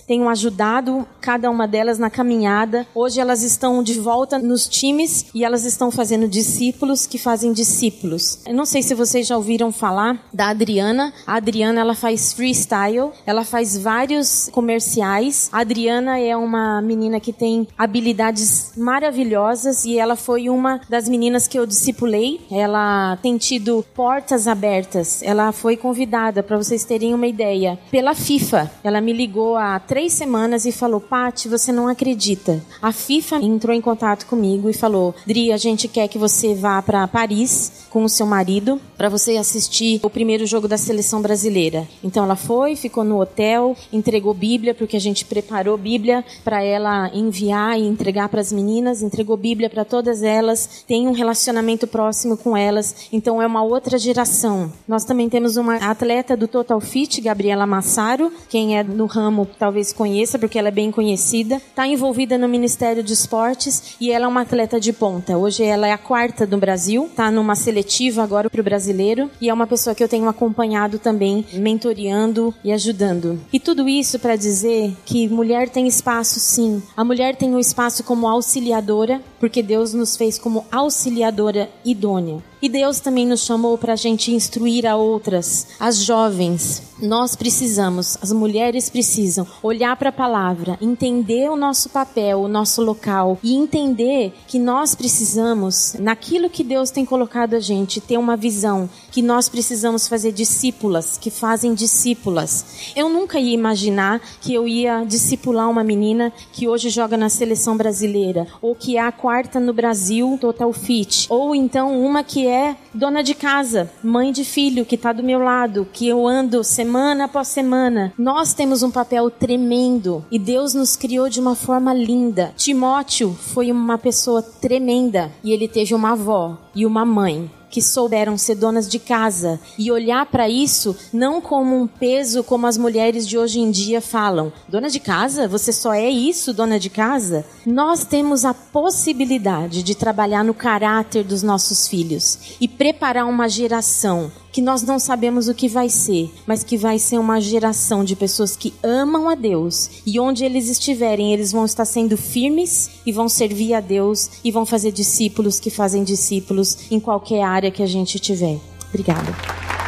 tenho ajudado cada uma delas na caminhada. Hoje elas estão de volta nos times e elas estão fazendo discípulos que fazem discípulos. Eu não sei se vocês já ouviram falar da Adriana. A Adriana ela faz freestyle ela faz vários comerciais. A Adriana é uma menina que tem habilidades maravilhosas e ela foi uma das meninas que eu discipulei. Ela tem tido portas abertas. Ela foi convidada, para vocês terem uma ideia, pela FIFA. Ela me ligou há três semanas e falou: Pati, você não acredita. A FIFA entrou em contato comigo e falou: Dri, a gente quer que você vá para Paris com o seu marido para você assistir o primeiro jogo da seleção brasileira. Então ela foi, ficou no hotel, entregou Bíblia, porque a gente preparou Bíblia para ela enviar e entregar para as meninas, entregou Bíblia para todas elas, tem um relacionamento próximo com elas, então é uma outra geração. Nós também temos uma atleta do Total Fit, Gabriela Massaro, quem é no ramo talvez conheça, porque ela é bem conhecida, está envolvida no Ministério de Esportes e ela é uma atleta de ponta. Hoje ela é a quarta do Brasil, está numa seletiva agora para o brasileiro e é uma pessoa que eu tenho acompanhado também, mentoriando e ajudando ajudando. E tudo isso para dizer que mulher tem espaço sim. A mulher tem um espaço como auxiliadora, porque Deus nos fez como auxiliadora idônea. E Deus também nos chamou para a gente instruir a outras, as jovens. Nós precisamos, as mulheres precisam olhar para a palavra, entender o nosso papel, o nosso local e entender que nós precisamos, naquilo que Deus tem colocado a gente, ter uma visão que nós precisamos fazer discípulas, que fazem discípulas. Eu nunca ia imaginar que eu ia discipular uma menina que hoje joga na seleção brasileira, ou que é a quarta no Brasil Total Fit, ou então uma que é dona de casa, mãe de filho que está do meu lado, que eu ando semana após semana. Nós temos um papel tremendo e Deus nos criou de uma forma linda. Timóteo foi uma pessoa tremenda e ele teve uma avó e uma mãe que souberam ser donas de casa e olhar para isso não como um peso como as mulheres de hoje em dia falam. Dona de casa? Você só é isso, dona de casa? Nós temos a possibilidade de trabalhar no caráter dos nossos filhos e preparar uma geração que nós não sabemos o que vai ser, mas que vai ser uma geração de pessoas que amam a Deus e onde eles estiverem, eles vão estar sendo firmes e vão servir a Deus e vão fazer discípulos que fazem discípulos em qualquer área que a gente tiver. Obrigada.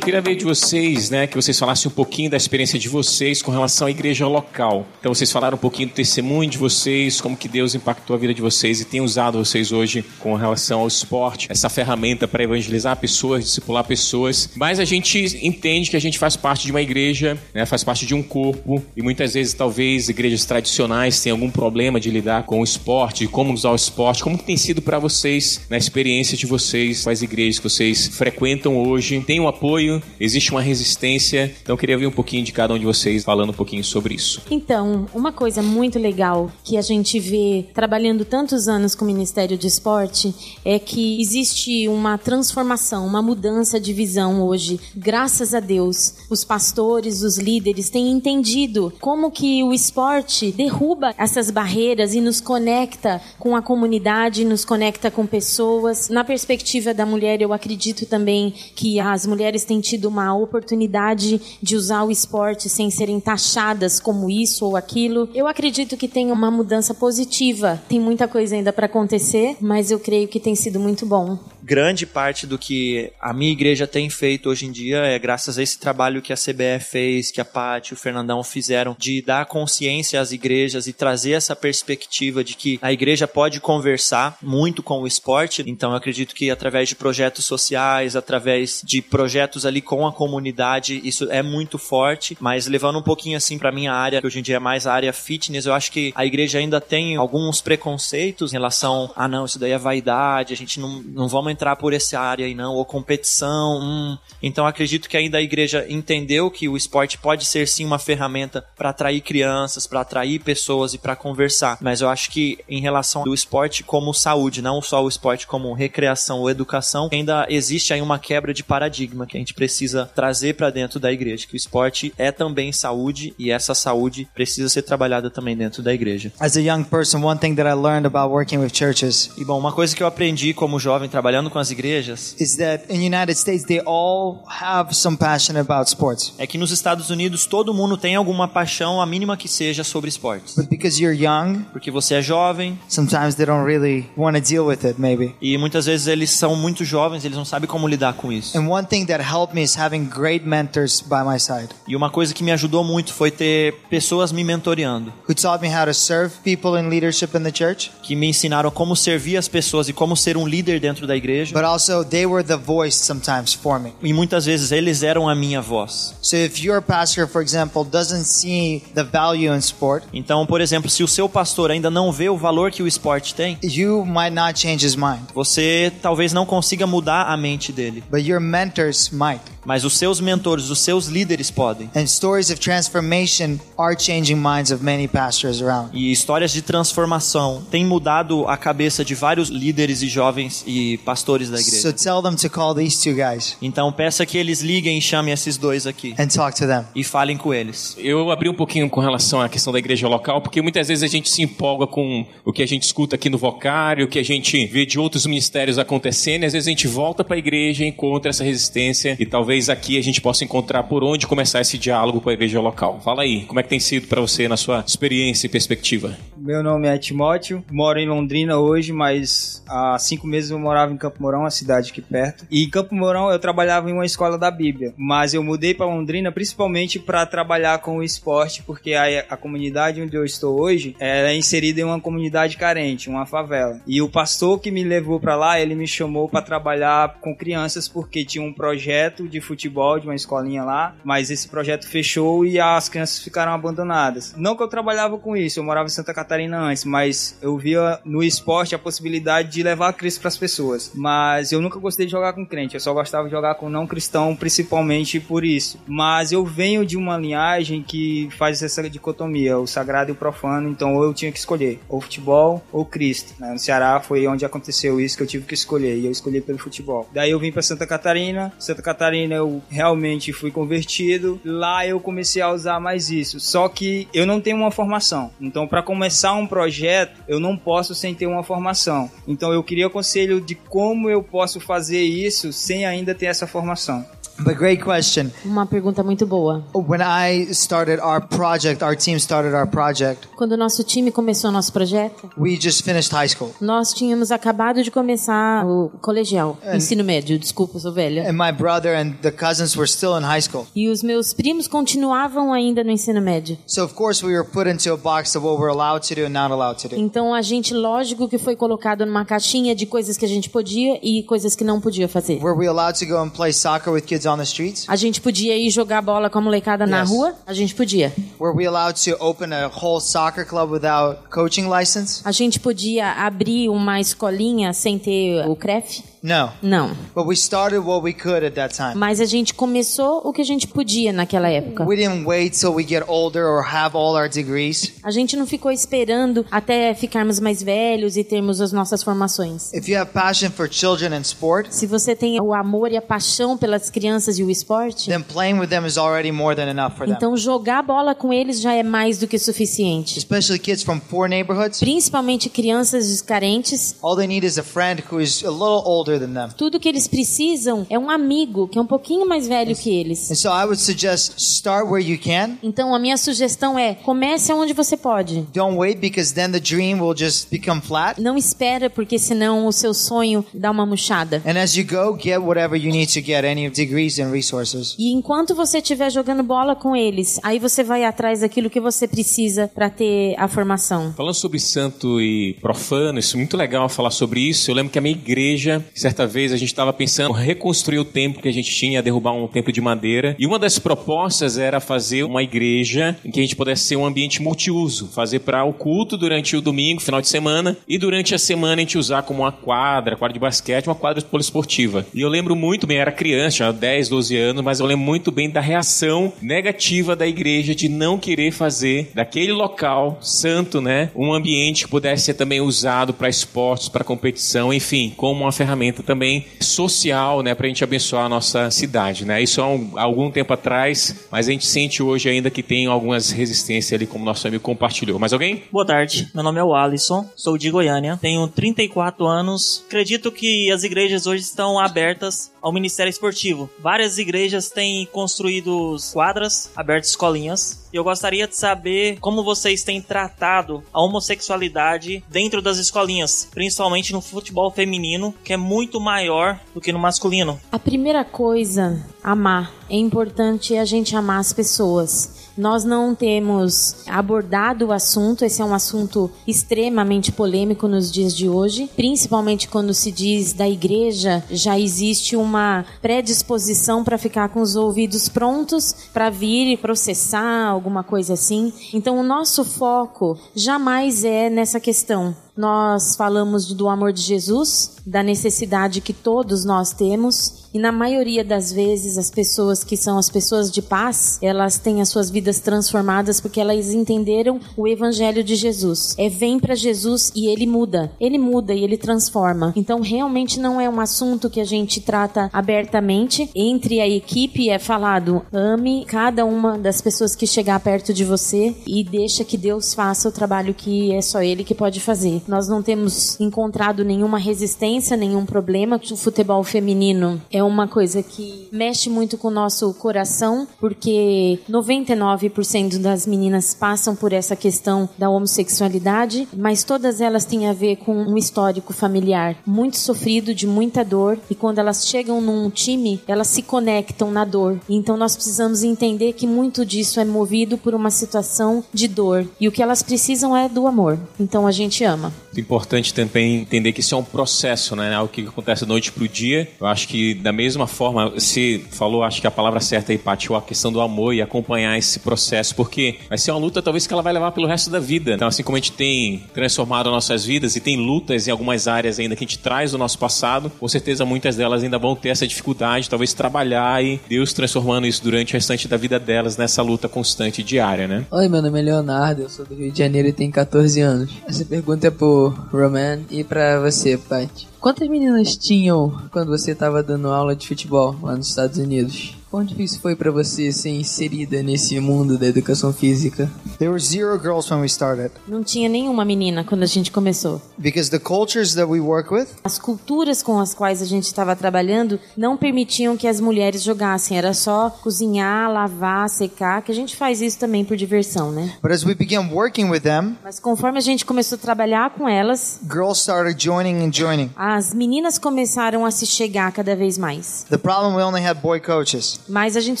Queria ver de vocês, né, que vocês falassem um pouquinho da experiência de vocês com relação à igreja local. Então vocês falaram um pouquinho do testemunho de vocês, como que Deus impactou a vida de vocês e tem usado vocês hoje com relação ao esporte, essa ferramenta para evangelizar pessoas, discipular pessoas. Mas a gente entende que a gente faz parte de uma igreja, né, faz parte de um corpo e muitas vezes talvez igrejas tradicionais tenham algum problema de lidar com o esporte, de como usar o esporte. Como que tem sido para vocês na experiência de vocês as igrejas que vocês frequentam hoje? Tem um apoio existe uma resistência. Então eu queria ver um pouquinho de cada um de vocês falando um pouquinho sobre isso.
Então, uma coisa muito legal que a gente vê trabalhando tantos anos com o Ministério de Esporte é que existe uma transformação, uma mudança de visão hoje. Graças a Deus, os pastores, os líderes têm entendido como que o esporte derruba essas barreiras e nos conecta com a comunidade, nos conecta com pessoas. Na perspectiva da mulher, eu acredito também que as mulheres têm tido uma oportunidade de usar o esporte sem serem taxadas como isso ou aquilo. Eu acredito que tem uma mudança positiva. Tem muita coisa ainda para acontecer, mas eu creio que tem sido muito bom
grande parte do que a minha igreja tem feito hoje em dia é graças a esse trabalho que a CBF fez, que a Paty, o Fernandão fizeram, de dar consciência às igrejas e trazer essa perspectiva de que a igreja pode conversar muito com o esporte. Então, eu acredito que através de projetos sociais, através de projetos ali com a comunidade, isso é muito forte. Mas levando um pouquinho assim para minha área, que hoje em dia é mais a área fitness, eu acho que a igreja ainda tem alguns preconceitos em relação a ah, não, isso daí é vaidade, a gente não, não vamos entrar por essa área aí não, ou competição. Hum. Então acredito que ainda a igreja entendeu que o esporte pode ser sim uma ferramenta para atrair crianças, para atrair pessoas e para conversar. Mas eu acho que em relação do esporte como saúde, não só o esporte como recreação ou educação, ainda existe aí uma quebra de paradigma que a gente precisa trazer para dentro da igreja, que o esporte é também saúde e essa saúde precisa ser trabalhada também dentro da igreja.
As a young person, one thing that I learned about working with churches.
E bom, uma coisa que eu aprendi como jovem trabalhando com as igrejas
is that in United States they all have some passion about sports.
é que nos Estados Unidos todo mundo tem alguma paixão, a mínima que seja, sobre esportes.
But because you're young,
Porque você é jovem
sometimes they don't really want to deal with it maybe.
e muitas vezes eles são muito jovens, eles não sabem como lidar com isso.
And one thing that helped me is having great mentors by my side
E uma coisa que me ajudou muito foi ter pessoas me mentoreando,
who taught me how to serve people in leadership in the church,
que me ensinaram como servir as pessoas e como ser um líder dentro da igreja.
But also they were the voice sometimes for me.
E muitas vezes eles eram a minha voz.
So if your pastor, for example, doesn't see the value in sport,
Então, por exemplo, se o seu pastor ainda não vê o valor que o esporte tem,
you might not change his mind,
você talvez não consiga mudar a mente dele.
but your mentors might.
Mas os seus mentores, os seus líderes podem.
And stories of transformation are changing minds of many pastors around.
E histórias de transformação têm mudado a cabeça de vários líderes e jovens e pastores da
So
igreja.
tell them to call these two guys
Então peça que eles liguem e chamem esses dois aqui
and talk to them.
e falem com eles.
Eu abri um pouquinho com relação à questão da igreja local, porque muitas vezes a gente se empolga com o que a gente escuta aqui no vocário, o que a gente vê de outros ministérios acontecendo, e às vezes a gente volta para a igreja e encontra essa resistência, e talvez aqui a gente possa encontrar por onde começar esse diálogo com a igreja local. Fala aí, como é que tem sido para você na sua experiência e perspectiva?
Meu nome é Timóteo, moro em Londrina hoje, mas há cinco meses eu morava em Campo Mourão, uma cidade aqui perto. E em Campo Mourão eu trabalhava em uma escola da Bíblia, mas eu mudei para Londrina principalmente para trabalhar com o esporte, porque a, a comunidade onde eu estou hoje é inserida em uma comunidade carente, uma favela. E o pastor que me levou para lá, ele me chamou para trabalhar com crianças porque tinha um projeto de futebol de uma escolinha lá, mas esse projeto fechou e as crianças ficaram abandonadas. Não que eu trabalhava com isso, eu morava em Santa Catarina antes, mas eu via no esporte a possibilidade de levar Cristo para as pessoas. Mas eu nunca gostei de jogar com crente, eu só gostava de jogar com não cristão, principalmente por isso. Mas eu venho de uma linhagem que faz essa dicotomia, o sagrado e o profano, então ou eu tinha que escolher, ou futebol ou Cristo. né? No Ceará foi onde aconteceu isso que eu tive que escolher, e eu escolhi pelo futebol. Daí eu vim para Santa Catarina, Santa Catarina eu realmente fui convertido, lá eu comecei a usar mais isso. Só que eu não tenho uma formação. Então para começar um projeto, eu não posso sem ter uma formação. Então eu queria conselho de como eu posso fazer isso sem ainda ter essa formação.
But great question.
Uma pergunta muito boa.
When I started our project, our team started our project,
Quando o nosso time começou nosso projeto,
we just finished high school.
nós tínhamos acabado de começar o colegial, ensino médio, desculpa, sou velha.
And my brother and the cousins were still in high school.
E os meus primos continuavam ainda no ensino médio.
So of course we were put into a box of what we're allowed to do and not allowed to do.
Então a gente, lógico que foi colocado numa caixinha de coisas que a gente podia e coisas que não podia fazer.
Were we allowed to go and play soccer with kids on the streets?
A gente podia ir jogar bola com a molecada na
Yes.
rua? A gente podia.
Were we allowed to open a whole soccer club without coaching license?
A gente podia abrir uma escolinha sem ter o CREF?
No.
Não.
But we started what we could at that time.
Mas a gente começou o que a gente podia naquela época.
We didn't wait till we get older or have all our degrees.
A gente não ficou esperando até ficarmos mais velhos e termos as nossas formações.
If you have passion for children and sport,
Se você tem o amor e a paixão pelas crianças e o esporte,
then playing with them is already more than enough for them.
então jogar bola com eles já é mais do que suficiente.
Especially kids from poor neighborhoods.
Principalmente crianças carentes,
All they need is a friend who is a little older than them.
tudo que eles precisam é um amigo que é um pouquinho mais velho que eles.
And so I would suggest start where you can.
Então a minha sugestão é comece aonde você pode.
Don't wait because then the dream will just become flat.
Não espera porque senão o seu sonho dá uma murchada.
And as you go, get whatever you need to get, any degrees and resources.
E enquanto você estiver jogando bola com eles, aí você vai atrás daquilo que você precisa para ter a formação.
Falando sobre santo e profano, isso é muito legal falar sobre isso. Eu lembro que a minha igreja, certa vez, a gente estava pensando em reconstruir o templo que a gente tinha, derrubar um templo de madeira. E uma das propostas era fazer uma igreja em que a gente pudesse ser um ambiente multiuso, fazer para o culto durante o domingo, final de semana, e durante a semana a gente usar como uma quadra, quadra de basquete, uma quadra poliesportiva. E eu lembro muito bem, era criança, tinha 10, 12 anos, mas eu lembro muito bem da reação negativa da igreja de não querer fazer daquele local santo, né, um ambiente que pudesse ser também usado para esportes, para competição, enfim, como uma ferramenta também social, né, para a gente abençoar a nossa cidade, né. Isso há, um- há algum tempo atrás, mas a gente sente hoje ainda que tem algumas resistências ali, como nosso amigo compartilhou. Mais alguém?
Boa tarde, meu nome é o Alisson, sou de Goiânia, tenho 34 anos. Acredito que as igrejas hoje estão abertas ao Ministério Esportivo. Várias igrejas têm construído quadras, aberto escolinhas. E eu gostaria de saber como vocês têm tratado a homossexualidade dentro das escolinhas, principalmente no futebol feminino, que é muito maior do que no masculino.
A primeira coisa, amar. É importante a gente amar as pessoas. Nós não temos abordado o assunto, esse é um assunto extremamente polêmico nos dias de hoje, principalmente quando se diz da igreja, já existe uma predisposição para ficar com os ouvidos prontos para vir e processar alguma coisa assim. Então o nosso foco jamais é nessa questão. Nós falamos do amor de Jesus, da necessidade que todos nós temos. E na maioria das vezes, as pessoas que são as pessoas de paz, elas têm as suas vidas transformadas porque elas entenderam o evangelho de Jesus. É vem para Jesus e ele muda. Ele muda e ele transforma. Então, realmente não é um assunto que a gente trata abertamente. Entre a equipe é falado: ame cada uma das pessoas que chegar perto de você e deixa que Deus faça o trabalho que é só ele que pode fazer. Nós não temos encontrado nenhuma resistência, nenhum problema. O futebol feminino é uma coisa que mexe muito com o nosso coração, porque 99% das meninas passam por essa questão da homossexualidade, mas todas elas têm a ver com um histórico familiar muito sofrido, de muita dor, e quando elas chegam num time, elas se conectam na dor. Então nós precisamos entender que muito disso é movido por uma situação de dor, e o que elas precisam é do amor. Então a gente ama.
Importante também entender que isso é um processo, né? Algo que acontece da noite pro dia. Eu acho que da mesma forma, você falou, acho que a palavra certa aí, Paty, a questão do amor e acompanhar esse processo, porque vai ser uma luta talvez que ela vai levar pelo resto da vida. Então, assim como a gente tem transformado nossas vidas e tem lutas em algumas áreas ainda que a gente traz do nosso passado, com certeza muitas delas ainda vão ter essa dificuldade, talvez trabalhar e Deus transformando isso durante o restante da vida delas nessa luta constante diária, né?
Oi, meu nome é Leonardo, eu sou do Rio de Janeiro e tenho 14 anos. Essa pergunta é pro Roman e pra você, Paty. Quantas meninas tinham quando você tava dando aula de futebol lá nos Estados Unidos? Quão difícil foi pra você ser inserida nesse mundo da educação física?
There were zero girls when we started
Não tinha nenhuma menina quando a gente começou.
because the cultures that we work with
As culturas com as quais a gente estava trabalhando não permitiam que as mulheres jogassem. Era só cozinhar, lavar, secar, que a gente faz isso também por diversão, né?
But as we began working with them,
Mas conforme a gente começou a trabalhar com elas,
girls started joining and joining.
as meninas começaram a se chegar cada vez mais.
The problem we only had boy coaches,
Mas a gente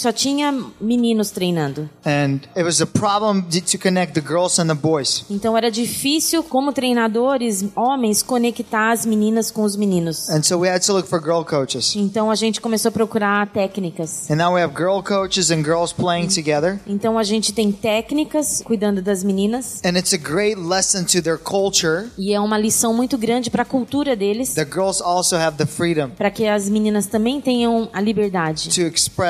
só tinha meninos treinando.
and it was a problem to to connect the girls and the boys.
Então era difícil, como treinadores, homens, conectar as meninas com os meninos.
And so we had to look for girl coaches.
Então a gente começou a procurar técnicas.
And now we have girl coaches and girls playing together.
Então a gente tem técnicas cuidando das meninas.
And it's a great lesson to their culture
E é uma lição muito grande para a cultura deles,
that girls also have the freedom
para que as meninas também tenham a liberdade
to express.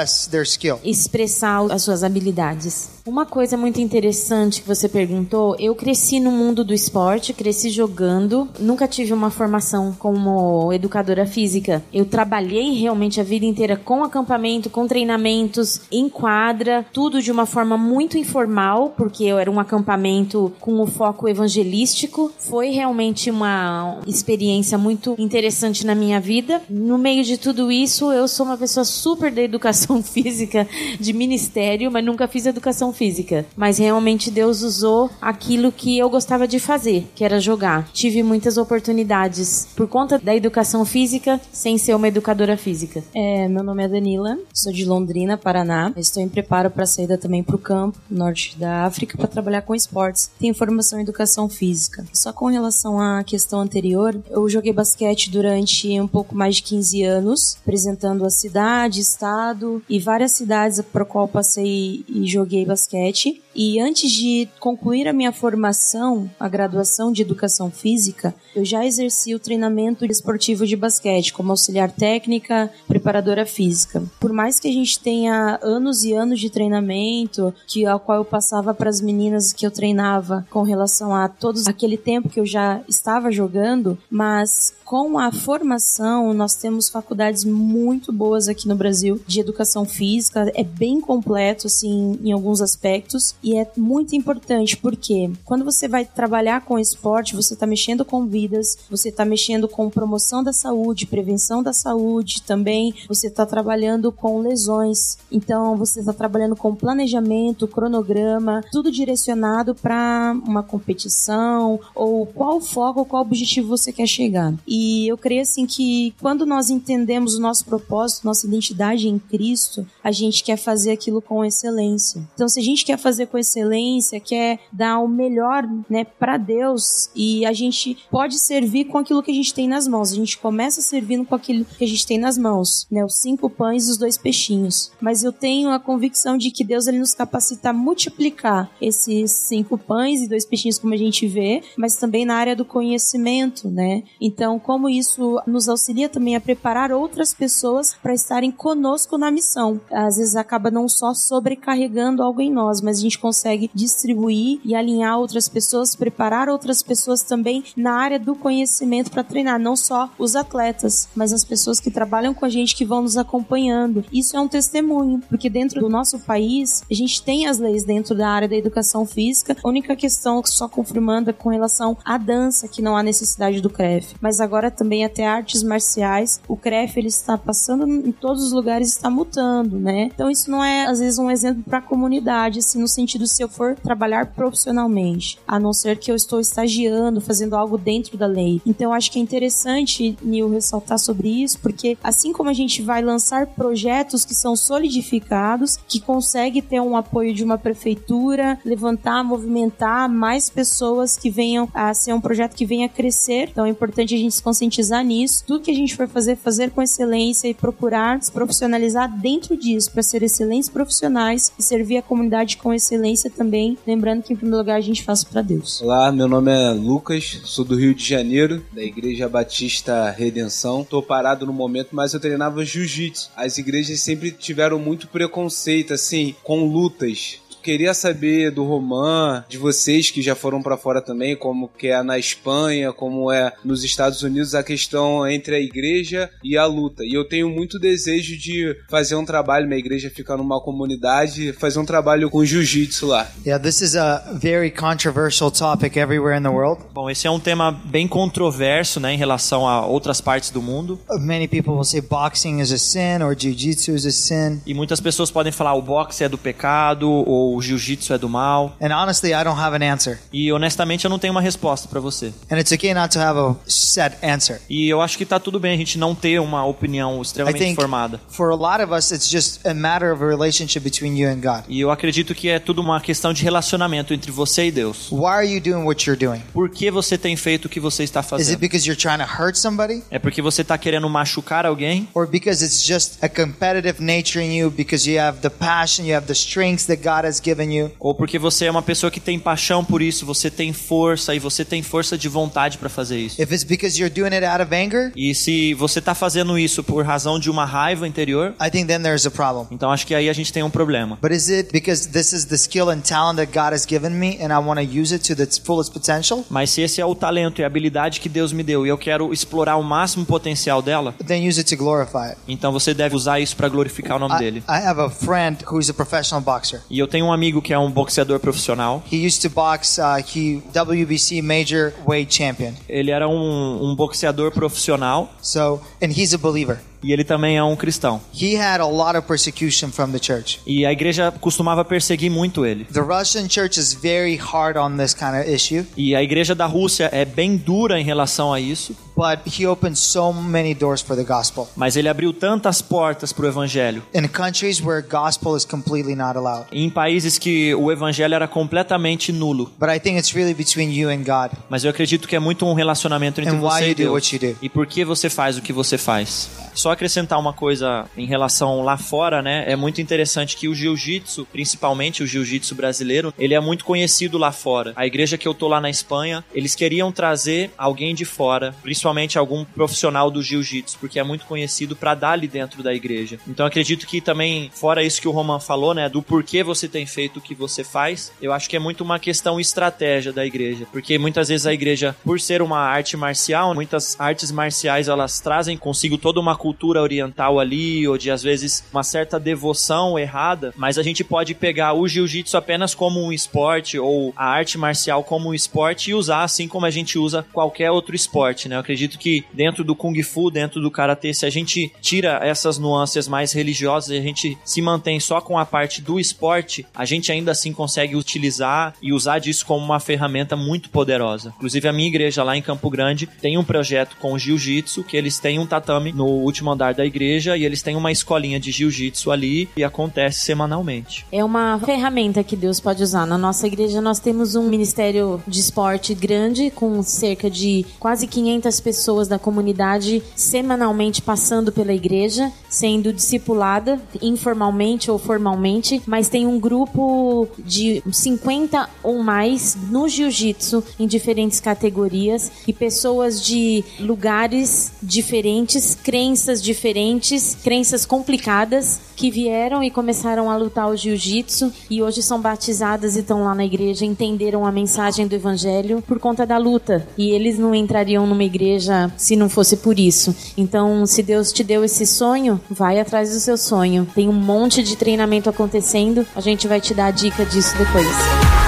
Expressar as suas habilidades. Uma coisa muito interessante que você perguntou, eu cresci no mundo do esporte, cresci jogando, nunca tive uma formação como educadora física. Eu trabalhei realmente a vida inteira com acampamento, com treinamentos, em quadra, tudo de uma forma muito informal, porque eu era um acampamento com o foco evangelístico. Foi realmente uma experiência muito interessante na minha vida. No meio de tudo isso, eu sou uma pessoa super da educação física, de ministério, mas nunca fiz educação física. Mas realmente Deus usou aquilo que eu gostava de fazer, que era jogar. Tive muitas oportunidades por conta da educação física, sem ser uma educadora física.
É, meu nome é Danila, sou de Londrina, Paraná. Estou em preparo para saída também para o campo, norte da África, para trabalhar com esportes. Tenho formação em educação física. Só com relação à questão anterior, eu joguei basquete durante um pouco mais de 15 anos, apresentando a cidade, estado e várias cidades para qual passei e joguei basquete. E antes de concluir a minha formação, a graduação de educação física, eu já exerci o treinamento esportivo de basquete como auxiliar técnica, preparadora física. Por mais que a gente tenha anos e anos de treinamento, que ao qual eu passava para as meninas que eu treinava com relação a todo aquele tempo que eu já estava jogando, mas com a formação nós temos faculdades muito boas aqui no Brasil de educação física, é bem completo assim em alguns aspectos e é muito importante porque quando você vai trabalhar com esporte, você está mexendo com vidas, você está mexendo com promoção da saúde, prevenção da saúde também, você está trabalhando com lesões, então você está trabalhando com planejamento, cronograma, tudo direcionado para uma competição ou qual foco, qual objetivo você quer chegar. E eu creio assim que quando nós entendemos o nosso propósito, nossa identidade em Cristo, a gente quer fazer aquilo com excelência. Então, se a gente quer fazer com com excelência, quer dar o melhor, né, para Deus e a gente pode servir com aquilo que a gente tem nas mãos. A gente começa servindo com aquilo que a gente tem nas mãos, né, os cinco pães e os dois peixinhos. Mas eu tenho a convicção de que Deus ele nos capacita a multiplicar esses cinco pães e dois peixinhos como a gente vê, mas também na área do conhecimento, né? Então, como isso nos auxilia também a preparar outras pessoas para estarem conosco na missão. Às vezes acaba não só sobrecarregando algo em nós, mas a gente consegue distribuir e alinhar outras pessoas, preparar outras pessoas também na área do conhecimento para treinar, não só os atletas, mas as pessoas que trabalham com a gente que vão nos acompanhando. Isso é um testemunho, porque dentro do nosso país, a gente tem as leis dentro da área da educação física. A única questão só confirmando é com relação à dança, que não há necessidade do CREF. Mas agora também até artes marciais, o CREF ele está passando em todos os lugares, está mutando, né? Então isso não é às vezes um exemplo para a comunidade, assim, no sentido se eu for trabalhar profissionalmente, a não ser que eu estou estagiando, fazendo algo dentro da lei. Então acho que é interessante, Nil, ressaltar sobre isso, porque assim como a gente vai lançar projetos que são solidificados, que consegue ter um apoio de uma prefeitura, levantar, movimentar mais pessoas que venham a ser um projeto que venha a crescer. Então é importante a gente se conscientizar nisso. Tudo que a gente for fazer, fazer com excelência e procurar se profissionalizar dentro disso, para ser excelentes profissionais e servir a comunidade com excelência também. Lembrando que, em primeiro lugar, a gente faz para Deus.
Olá, meu nome é Lucas, sou do Rio de Janeiro, da Igreja Batista Redenção. Tô parado no momento, mas eu treinava jiu-jitsu. As igrejas sempre tiveram muito preconceito, assim, com lutas queria saber do Roman, de vocês que já foram para fora também, como que é na Espanha, como é nos Estados Unidos a questão entre a igreja e a luta. E eu tenho muito desejo de fazer um trabalho, minha igreja ficar numa comunidade, fazer um trabalho com jiu-jitsu lá.
Yeah, this is a very controversial topic everywhere in the world.
Bom, esse é um tema bem controverso, né, em relação a outras partes do mundo.
Many people will say boxing is a sin or jiu-jitsu is a sin.
E muitas pessoas podem falar o boxe é do pecado ou o jiu-jitsu é do mal.
And honestly, I don't have an answer.
E honestamente eu não tenho uma resposta para você.
And it's okay not to have a set answer.
E eu acho que tá tudo bem a gente não ter uma opinião
I
extremamente
think
formada.
for a lot of us, it's just a matter of a relationship between you and God.
E eu acredito que é tudo uma questão de relacionamento entre você e Deus.
Why are you doing what you're doing?
Por que você tem feito o que você está
Is it
fazendo?
because you're trying to hurt somebody?
É porque você está querendo machucar alguém?
Or because it's just a competitive nature in you because you have the passion, you have the strengths that God has given you?
Ou porque você é uma pessoa que tem paixão por isso, você tem força e você tem força de vontade para fazer isso?
If it's because you're doing it out of anger,
E se você está fazendo isso por razão de uma raiva interior,
I think then there's a problem.
então acho que aí a gente tem um problema.
But is it because this is the skill and talent that God has given me and I want to use it to its fullest potential?
Mas se esse é o talento e a habilidade que Deus me deu e eu quero explorar o máximo potencial dela,
Then use it to glorify it.
então você deve usar isso para glorificar o nome
I,
dele.
I have a friend who's a professional boxer.
E eu tenho um amigo que é um boxeador profissional.
He used to box, uh, he WBC major weight champion.
Ele era um, um boxeador profissional
So, and he's a believer.
E ele também é um cristão.
He had a lot of persecution from the church.
E a igreja costumava perseguir muito ele.
The Russian church is very hard on this kind of issue,
E a igreja da Rússia é bem dura em relação a isso,
but he opened so many doors for the gospel.
mas ele abriu tantas portas para o evangelho.
In countries where gospel is completely not allowed.
Em países que o evangelho era completamente nulo.
But I think it's really between you and God
Mas eu acredito que é muito um relacionamento entre
and why
você e
you do
Deus.
what you do.
E por que você faz o que você faz? Só acrescentar uma coisa em relação lá fora, né? É muito interessante que o jiu-jitsu, principalmente o jiu-jitsu brasileiro, ele é muito conhecido lá fora. A igreja que eu tô lá na Espanha, eles queriam trazer alguém de fora, principalmente algum profissional do jiu-jitsu, porque é muito conhecido para dar ali dentro da igreja. Então acredito que também, fora isso que o Roman falou, né, do porquê você tem feito o que você faz, eu acho que é muito uma questão estratégia da igreja, porque muitas vezes a igreja, por ser uma arte marcial, muitas artes marciais elas trazem consigo toda uma cultura oriental ali, ou de às vezes uma certa devoção errada, mas a gente pode pegar o jiu-jitsu apenas como um esporte ou a arte marcial como um esporte e usar assim como a gente usa qualquer outro esporte, né? Eu acredito que dentro do kung fu, dentro do karatê, se a gente tira essas nuances mais religiosas e a gente se mantém só com a parte do esporte, a gente ainda assim consegue utilizar e usar disso como uma ferramenta muito poderosa. Inclusive a minha igreja lá em Campo Grande tem um projeto com o jiu-jitsu que eles têm um tatame no último andar da igreja e eles têm uma escolinha de jiu-jitsu ali e acontece semanalmente.
É uma ferramenta que Deus pode usar. Na nossa igreja nós temos um ministério de esporte grande com cerca de quase 500 pessoas da comunidade semanalmente passando pela igreja, sendo discipulada informalmente ou formalmente, mas tem um grupo de 50 ou mais no jiu-jitsu em diferentes categorias e pessoas de lugares diferentes, crenças diferentes, crenças complicadas que vieram e começaram a lutar o jiu-jitsu e hoje são batizadas e estão lá na igreja, entenderam a mensagem do evangelho por conta da luta. E eles não entrariam numa igreja se não fosse por isso. Então, se Deus te deu esse sonho, vai atrás do seu sonho. Tem um monte de treinamento acontecendo, a gente vai te dar a dica disso depois.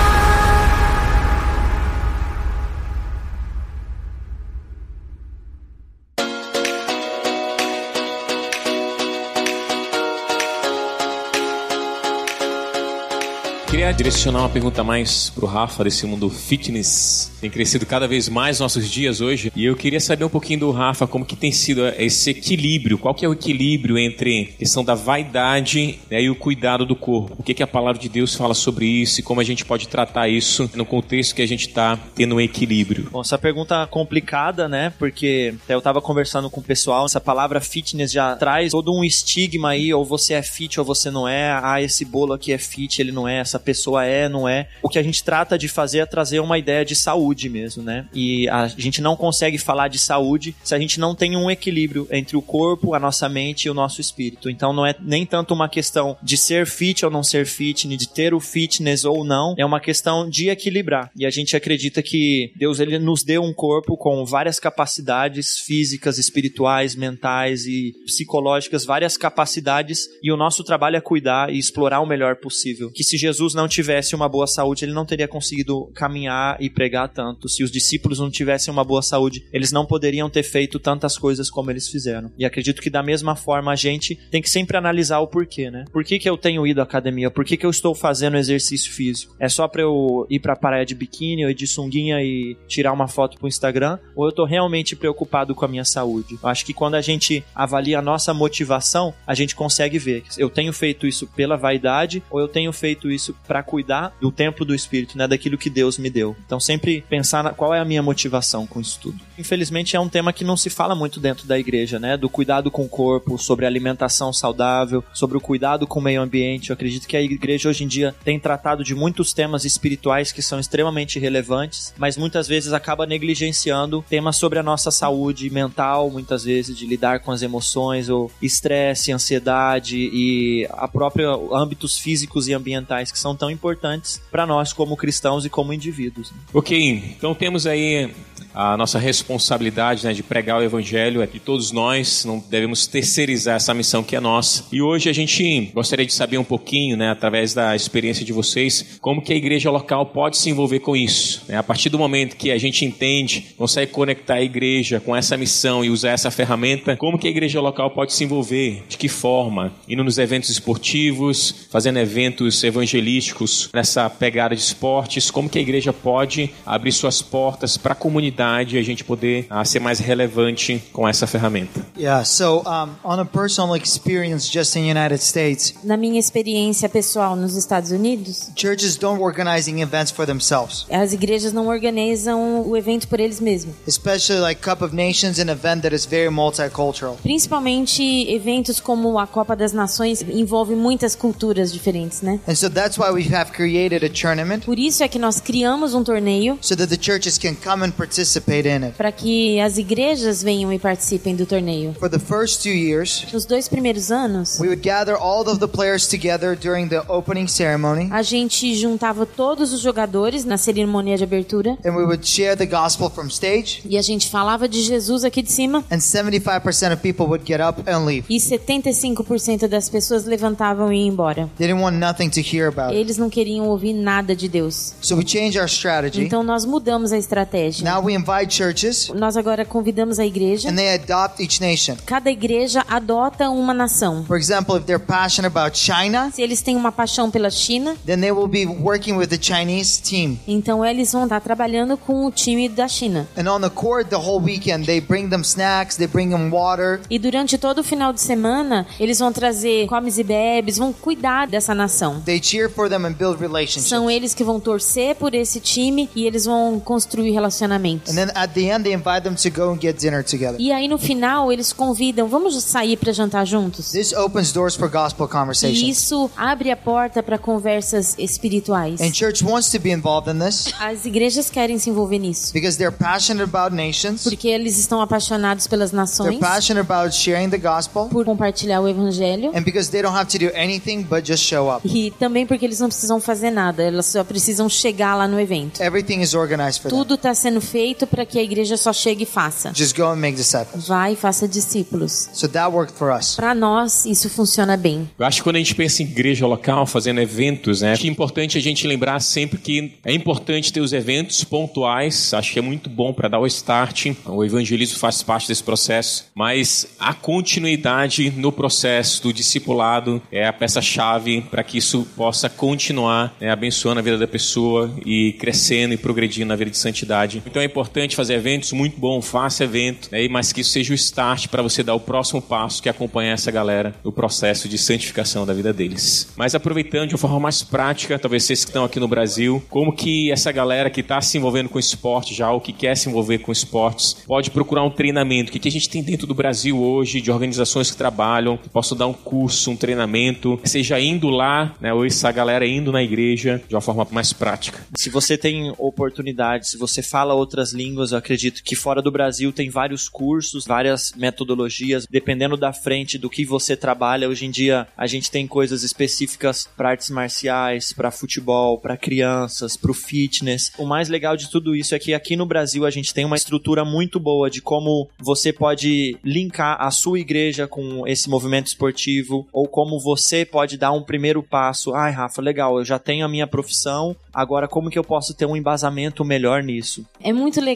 Direcionar uma pergunta mais pro Rafa desse mundo fitness. Tem crescido cada vez mais nos nossos dias hoje. E eu queria saber um pouquinho do Rafa, como que tem sido esse equilíbrio. Qual que é o equilíbrio entre a questão da vaidade né, e o cuidado do corpo? O que, que a palavra de Deus fala sobre isso e como a gente pode tratar isso no contexto que a gente está tendo um equilíbrio?
Bom, essa pergunta é complicada, né? Porque até eu tava conversando com o pessoal, essa palavra fitness já traz todo um estigma aí, ou você é fit ou você não é. Ah, esse bolo aqui é fit, ele não é. Essa pessoa é, não é. O que a gente trata de fazer é trazer uma ideia de saúde mesmo, né? E a gente não consegue falar de saúde se a gente não tem um equilíbrio entre o corpo, a nossa mente e o nosso espírito. Então não é nem tanto uma questão de ser fit ou não ser fit, de ter o fitness ou não, é uma questão de equilibrar. E a gente acredita que Deus ele nos deu um corpo com várias capacidades físicas, espirituais, mentais e psicológicas, várias capacidades, e o nosso trabalho é cuidar e explorar o melhor possível. Que se Jesus não tivesse uma boa saúde, ele não teria conseguido caminhar e pregar tanto. Se os discípulos não tivessem uma boa saúde, eles não poderiam ter feito tantas coisas como eles fizeram. E acredito que da mesma forma a gente tem que sempre analisar o porquê, né? Por que, que eu tenho ido à academia? Por que, que eu estou fazendo exercício físico? É só para eu ir pra praia de biquíni ou de sunguinha e tirar uma foto pro Instagram? Ou eu tô realmente preocupado com a minha saúde? Eu acho que quando a gente avalia a nossa motivação, a gente consegue ver. Eu tenho feito isso pela vaidade ou eu tenho feito isso para cuidar do templo do espírito, né, daquilo que Deus me deu. Então sempre pensar na, qual é a minha motivação com isso tudo. Infelizmente é um tema que não se fala muito dentro da igreja, né, do cuidado com o corpo, sobre alimentação saudável, sobre o cuidado com o meio ambiente. Eu acredito que a igreja hoje em dia tem tratado de muitos temas espirituais que são extremamente relevantes, mas muitas vezes acaba negligenciando temas sobre a nossa saúde mental, muitas vezes de lidar com as emoções ou estresse, ansiedade e a própria âmbitos físicos e ambientais que são tão importantes para nós como cristãos e como indivíduos.
Ok, então temos aí a nossa responsabilidade né, de pregar o evangelho é de todos nós, não devemos terceirizar essa missão que é nossa. E hoje a gente gostaria de saber um pouquinho, né, através da experiência de vocês, como que a igreja local pode se envolver com isso. Né? A partir do momento que a gente entende, consegue conectar a igreja com essa missão e usar essa ferramenta, como que a igreja local pode se envolver? De que forma? Indo nos eventos esportivos, fazendo eventos evangelísticos nessa pegada de esportes, como que a igreja pode abrir suas portas para a comunidade e a gente poder uh, ser mais relevante com essa ferramenta.
Yeah, so um, on a personal experience just in the United States,
Na minha experiência pessoal nos Estados Unidos,
churches don't organizing events for themselves,
as igrejas não organizam o evento por eles mesmos.
especially like Cup of Nations, an event that is very multicultural.
Principalmente eventos como a Copa das Nações envolve muitas culturas diferentes, né?
And so that's why we have created a tournament
Por isso é que nós criamos um torneio
so that the churches can come and participate in it.
para que as igrejas venham e participem do torneio.
For the first two years,
Nos dois primeiros anos,
we would gather all of the players together during the opening ceremony,
a gente juntava todos os jogadores na cerimônia de abertura
and we would share the gospel from stage,
e a gente falava de Jesus aqui de cima
and 75% of people would get up and leave.
e 75% das pessoas levantavam e iam embora.
They didn't want nothing to hear about.
Eles não queriam ouvir nada de Deus.
So we changed our strategy.
Então nós mudamos a estratégia.
Now we invite churches
Nós agora convidamos a igreja.
and they adopt each nation.
Cada igreja adota uma nação.
For example, if they're passionate about China,
Se eles têm uma paixão pela China,
then they will be working with the Chinese team.
então eles vão estar trabalhando com o time da China.
And on the court, the whole weekend, they bring them snacks, they bring them water.
E durante todo o final de semana, eles vão trazer comes e bebes, vão cuidar dessa nação.
They cheer for them and build relationships.
São eles que vão torcer por esse time e eles vão construir relacionamentos.
And then at the end, they invite them to go and get dinner together.
E aí no final eles convidam, vamos sair para jantar juntos?
This opens doors for gospel
E
conversations.
isso abre a porta para conversas espirituais.
And church wants to be involved in this
As igrejas querem se envolver nisso,
because they're passionate about nations.
porque eles estão apaixonados pelas
They're
nações,
passionate about sharing the gospel.
por compartilhar o evangelho.
And because they don't have to do anything but just show up.
E também porque eles não precisam fazer nada, elas só precisam chegar lá no evento.
Everything is organized for them.
Tudo está sendo feito para que a igreja só chegue e faça.
Just go and make disciples.
Vai e faça discípulos.
So that worked for us.
Para nós, isso funciona bem.
Eu acho que quando a gente pensa em igreja local, fazendo eventos, né? Acho que é importante a gente lembrar sempre que é importante ter os eventos pontuais. Acho que é muito bom para dar o start. O evangelismo faz parte desse processo. Mas a continuidade no processo do discipulado é a peça-chave para que isso possa continuar né, abençoando a vida da pessoa e crescendo e progredindo na vida de santidade. Então é importante fazer eventos, muito bom, faça evento, né, mas que isso seja o start para você dar o próximo passo que é acompanhar essa galera no processo de santificação da vida deles. Mas aproveitando de uma forma mais prática, talvez vocês que estão aqui no Brasil, como que essa galera que está se envolvendo com esporte já, ou que quer se envolver com esportes, pode procurar um treinamento. O que, que a gente tem dentro do Brasil hoje, de organizações que trabalham, que possam dar um curso, um treinamento, seja indo lá, né, ou essa galera indo na igreja de uma forma mais prática.
Se você tem oportunidade, se você fala outras línguas, eu acredito que fora do Brasil tem vários cursos, várias metodologias, dependendo da frente do que você trabalha. Hoje em dia a gente tem coisas específicas para artes marciais, para futebol, para crianças, para o fitness. O mais legal de tudo isso é que aqui no Brasil a gente tem uma estrutura muito boa de como você pode linkar a sua igreja com esse movimento esportivo ou como você pode dar um primeiro passo. Ai, Rafa, legal, eu já tenho a minha profissão, agora como que eu posso ter um embasamento melhor nisso?
É muito legal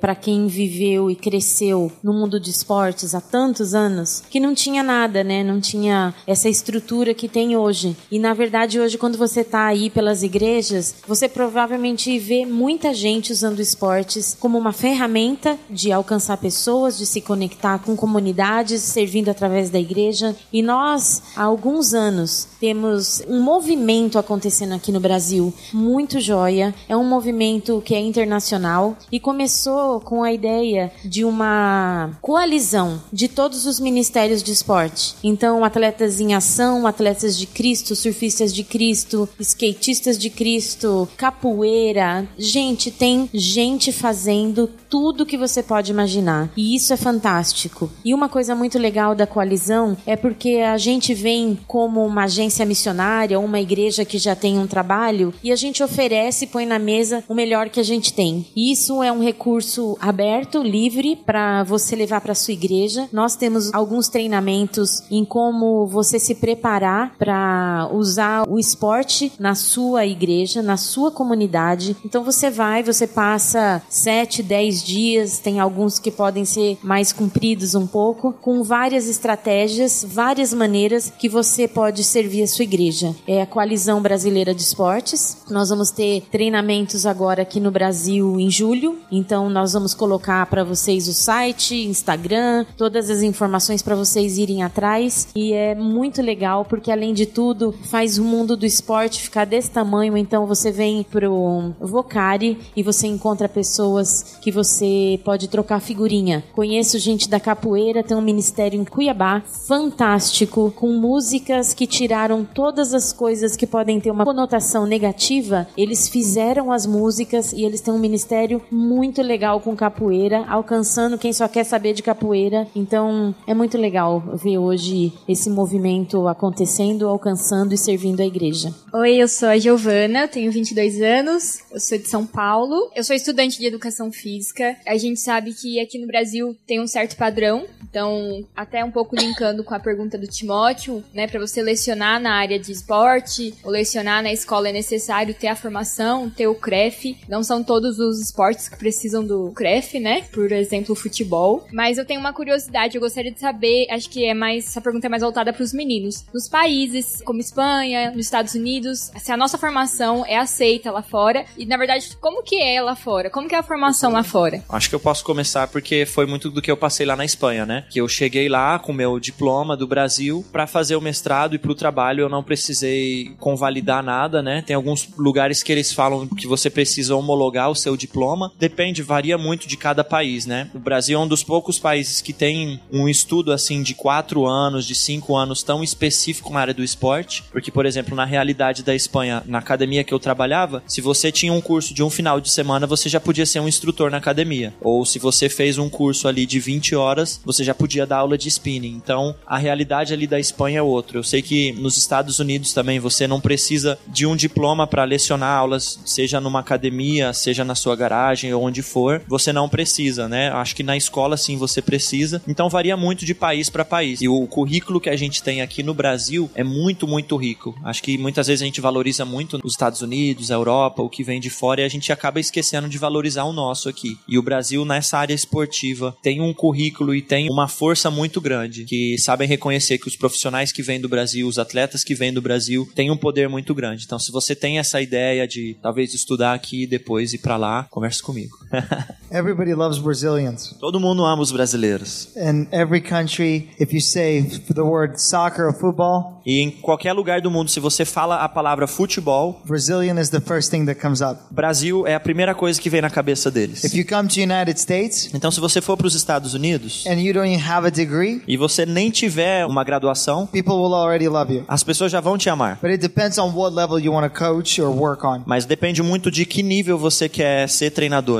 para quem viveu e cresceu no mundo de esportes há tantos anos que não tinha nada, né? Não tinha essa estrutura que tem hoje. E na verdade, hoje, quando você tá aí pelas igrejas, você provavelmente vê muita gente usando esportes como uma ferramenta de alcançar pessoas, de se conectar com comunidades, servindo através da igreja. E nós, há alguns anos, temos um movimento acontecendo aqui no Brasil muito joia. É um movimento que é internacional e começou com a ideia de uma coalizão de todos os ministérios de esporte. Então, atletas em ação, atletas de Cristo, surfistas de Cristo, skatistas de Cristo, capoeira. Gente, tem gente fazendo tudo que você pode imaginar. E isso é fantástico. E uma coisa muito legal da coalizão é porque a gente vem como uma agência missionária, uma igreja que já tem um trabalho, e a gente oferece põe na mesa o melhor que a gente tem. E isso é um recurso aberto, livre, para você levar para sua igreja. Nós temos alguns treinamentos em como você se preparar para usar o esporte na sua igreja, na sua comunidade. Então você vai, você passa 7, 10 dias, tem alguns que podem ser mais compridos um pouco, com várias estratégias, várias maneiras que você pode servir a sua igreja. É a Coalizão Brasileira de Esportes. Nós vamos ter treinamentos agora aqui no Brasil em julho, então nós vamos colocar para vocês o site, Instagram, todas as informações para vocês irem atrás e é muito legal porque além de tudo faz o mundo do esporte ficar desse tamanho, então você vem pro Vocari e você encontra pessoas que você pode trocar figurinha. Conheço gente da capoeira, tem um ministério em Cuiabá fantástico com músicas que tiraram todas as coisas que podem ter uma conotação negativa. Eles fizeram as músicas e eles têm um ministério muito legal com capoeira, alcançando quem só quer saber de capoeira. Então é muito legal ver hoje esse movimento acontecendo, alcançando e servindo a igreja.
Oi, eu sou a Giovana, tenho 22 anos, eu sou de São Paulo, eu sou estudante de educação física. A gente sabe que aqui no Brasil tem um certo padrão, então até um pouco linkando com a pergunta do Timóteo, né, para você lecionar na área de esporte ou lecionar na escola é necessário ter a formação, ter o CREF. Não são todos os esportes que precisam do CREF, né? Por exemplo, o futebol. Mas eu tenho uma curiosidade, eu gostaria de saber, acho que é mais, essa pergunta é mais voltada para os meninos. Nos países como Espanha, nos Estados Unidos, se a nossa formação é aceita lá fora e na verdade, como que é lá fora? Como que é a formação lá fora?
Acho que eu posso começar porque foi muito do que eu passei lá na Espanha, né? Que eu cheguei lá com meu diploma do Brasil para fazer o mestrado e pro trabalho eu não precisei convalidar nada, né? Tem alguns lugares que eles falam que você precisa homologar o seu diploma. Depende, varia muito de cada país, né? O Brasil é um dos poucos países que tem um estudo assim de quatro anos, de cinco anos tão específico na área do esporte, porque por exemplo na realidade da Espanha, na academia que eu trabalhava, se você tinha um curso de um final de semana, você já podia ser um instrutor na academia. Ou se você fez um curso ali de 20 horas, você já podia dar aula de spinning. Então, a realidade ali da Espanha é outra. Eu sei que nos Estados Unidos também você não precisa de um diploma para lecionar aulas, seja numa academia, seja na sua garagem onde for, você não precisa, né? Acho que na escola sim você precisa. Então varia muito de país para país. E o currículo que a gente tem aqui no Brasil é muito, muito rico. Acho que muitas vezes a gente valoriza muito os Estados Unidos, a Europa, o que vem de fora e a gente acaba esquecendo de valorizar o nosso aqui. E o Brasil nessa área esportiva tem um currículo e tem uma força muito grande, que sabem reconhecer que os profissionais que vêm do Brasil, os atletas que vêm do Brasil, têm um poder muito grande. Então, se você tem essa ideia de talvez estudar aqui e depois ir para lá, converse comigo.
Everybody loves Brazilians.
Todo mundo ama os brasileiros.
In every country, if you say the word soccer or football,
E em qualquer lugar do mundo, se você fala a palavra futebol,
Brazilian is the first thing that comes up.
Brasil é a primeira coisa que vem na cabeça deles.
If you come to United States
Então, se você for para os Estados Unidos
and you don't have a degree,
e você nem tiver uma graduação,
people will already love you.
as pessoas já vão te amar.
But it depends on what level you want to coach or work on.
Mas depende muito de que nível você quer ser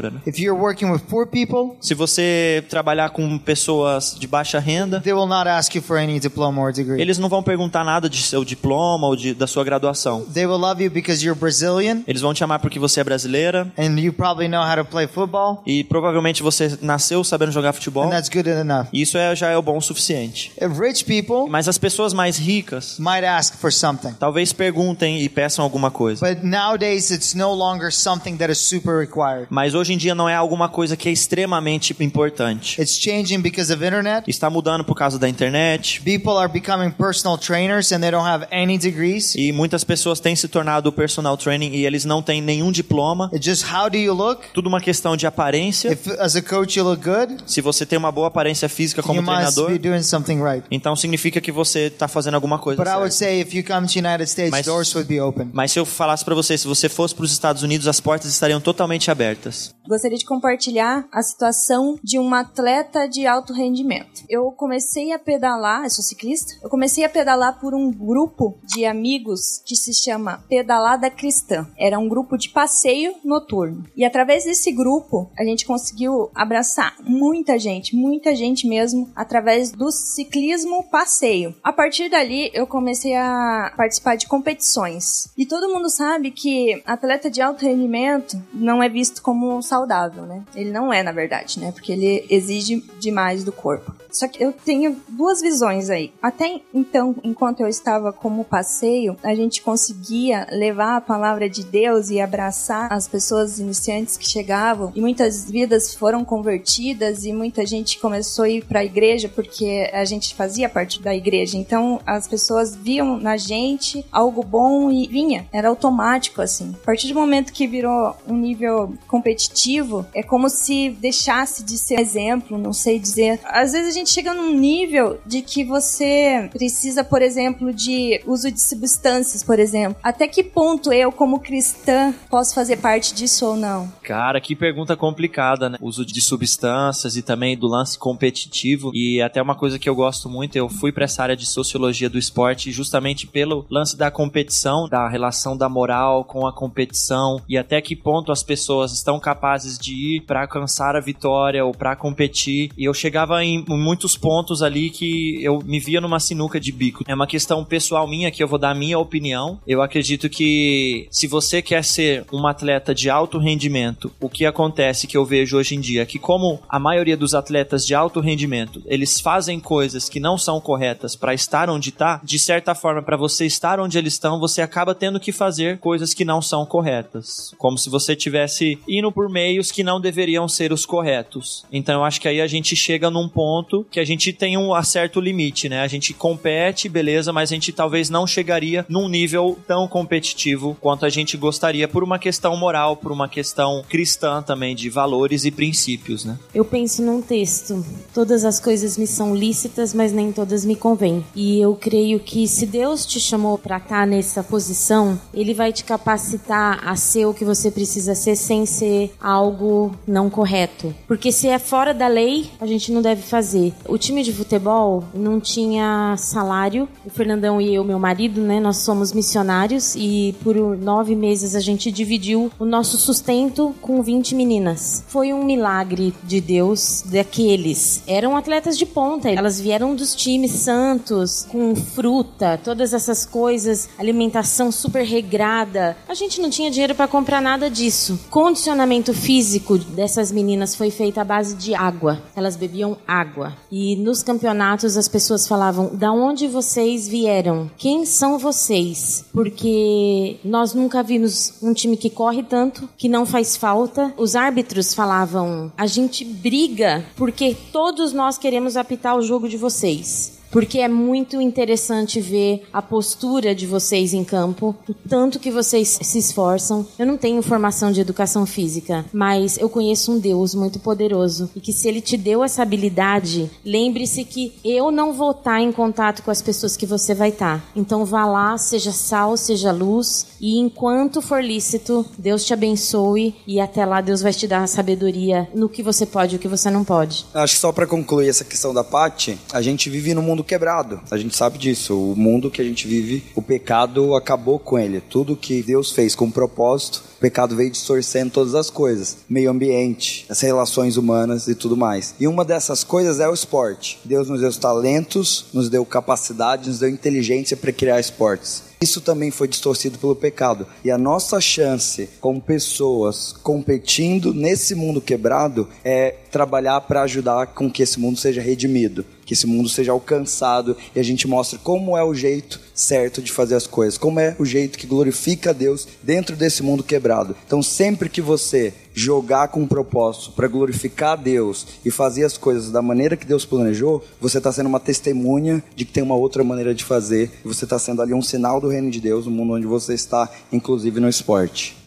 né?
If you're working with poor people,
Se você trabalhar com pessoas de baixa renda,
they will not ask you for any diploma or degree.
eles não vão perguntar nada de seu diploma ou de, da sua graduação.
They will love you because you're Brazilian
Eles vão te amar porque você é brasileira
and you probably know how to play football,
e provavelmente você nasceu sabendo jogar futebol.
and that's good enough.
E isso é, já é o bom o suficiente.
If rich people
Mas as pessoas mais ricas
might ask for something.
talvez perguntem e peçam alguma coisa.
But nowadays, it's no longer something that is super required.
Mas hoje em dia não é alguma coisa que é extremamente importante.
It's changing because of internet.
Está mudando por causa da internet
People are becoming personal trainers and they don't have any degrees.
e muitas pessoas têm se tornado personal training e eles não têm nenhum diploma.
It's just how do you look?
Tudo uma questão de aparência.
If as a coach you look good,
Se você tem uma boa aparência física como
you must
treinador,
be doing something right.
então significa que você está fazendo alguma coisa
But I would
certa.
say if you come to United States,
Mas-
doors would be open.
Mas se eu falasse para você, se você fosse para os Estados Unidos, as portas estariam totalmente abertas.
Gostaria de compartilhar a situação de uma atleta de alto rendimento. Eu comecei a pedalar, eu sou ciclista, eu comecei a pedalar por um grupo de amigos que se chama Pedalada Cristã. Era um grupo de passeio noturno. E através desse grupo, a gente conseguiu abraçar muita gente, muita gente mesmo, através do ciclismo passeio. A partir dali, eu comecei a participar de competições. E todo mundo sabe que atleta de alto rendimento não é visto como saudável, né? Ele não é, na verdade, né? Porque ele exige demais do corpo. Só que eu tenho duas visões aí. Até então, enquanto eu estava como passeio, a gente conseguia levar a palavra de Deus e abraçar as pessoas iniciantes que chegavam. E muitas vidas foram convertidas e muita gente começou a ir para a igreja porque a gente fazia parte da igreja. Então as pessoas viam na gente algo bom e vinha. Era automático assim. A partir do momento que virou um nível competitivo, é como se deixasse de ser exemplo, não sei dizer. Às vezes a gente chega num nível de que você precisa, por exemplo, de uso de substâncias, por exemplo. Até que ponto eu, como cristã, posso fazer parte disso ou não?
Cara, que pergunta complicada, né? Uso de substâncias e também do lance competitivo. E até uma coisa que eu gosto muito, eu fui para essa área de sociologia do esporte justamente pelo lance da competição, da relação da moral com a competição e até que ponto as pessoas estão capazes de ir para alcançar a vitória ou para competir. E eu chegava em muitos pontos ali que eu me via numa sinuca de bico. É uma questão pessoal minha que eu vou dar a minha opinião. Eu acredito que se você quer ser um atleta de alto rendimento, o que acontece que eu vejo hoje em dia que como a maioria dos atletas de alto rendimento, eles fazem coisas que não são corretas para estar onde tá, de certa forma para você estar onde eles estão, você acaba tendo que fazer coisas que não são corretas, como se você tivesse indo por meios que não deveriam ser os corretos. Então eu acho que aí a gente chega num ponto que a gente tem um certo limite, né? A gente compete, beleza, mas a gente talvez não chegaria num nível tão competitivo quanto a gente gostaria por uma questão moral, por uma questão cristã também de valores e princípios, né?
Eu penso num texto. Todas as coisas me são lícitas, mas nem todas me convêm. E eu creio que se Deus te chamou para estar nessa posição, ele vai te capacitar a ser o que você precisa ser sem ser algo não correto. Porque se é fora da lei, a gente não deve fazer. O time de futebol não tinha salário. O Fernandão e eu, meu marido, né, nós somos missionários e por nove meses a gente dividiu o nosso sustento com 20 meninas. Foi um milagre de Deus daqueles. Eram atletas de ponta, elas vieram dos times santos, com fruta, todas essas coisas, alimentação super regrada. A gente não tinha dinheiro para comprar nada disso. Condicionamento físico dessas meninas foi feito à base de água. Elas bebiam água. E nos campeonatos as pessoas falavam: "Da onde vocês vieram? Quem são vocês?" Porque nós nunca vimos um time que corre tanto, que não faz falta. Os árbitros falavam: "A gente briga porque todos nós queremos apitar o jogo de vocês." Porque é muito interessante ver a postura de vocês em campo, o tanto que vocês se esforçam. Eu não tenho formação de educação física, mas eu conheço um Deus muito poderoso e que se ele te deu essa habilidade, lembre-se que eu não vou estar em contato com as pessoas que você vai estar. Então vá lá, seja sal, seja luz e enquanto for lícito, Deus te abençoe e até lá Deus vai te dar a sabedoria no que você pode e o que você não pode.
Acho que só para concluir essa questão da Paty, a gente vive num mundo mundo quebrado. A gente sabe disso. O mundo que a gente vive, o pecado acabou com ele. Tudo que Deus fez com propósito, o pecado veio distorcendo todas as coisas. Meio ambiente, as relações humanas e tudo mais. E uma dessas coisas é o esporte. Deus nos deu talentos, nos deu capacidade, nos deu inteligência para criar esportes. Isso também foi distorcido pelo pecado. E a nossa chance, como pessoas competindo nesse mundo quebrado, é trabalhar para ajudar com que esse mundo seja redimido, que esse mundo seja alcançado e a gente mostre como é o jeito certo de fazer as coisas, como é o jeito que glorifica a Deus dentro desse mundo quebrado. Então, sempre que você jogar com um propósito para glorificar a Deus e fazer as coisas da maneira que Deus planejou, você está sendo uma testemunha de que tem uma outra maneira de fazer você está sendo ali um sinal do reino de Deus no mundo onde você está, inclusive no esporte.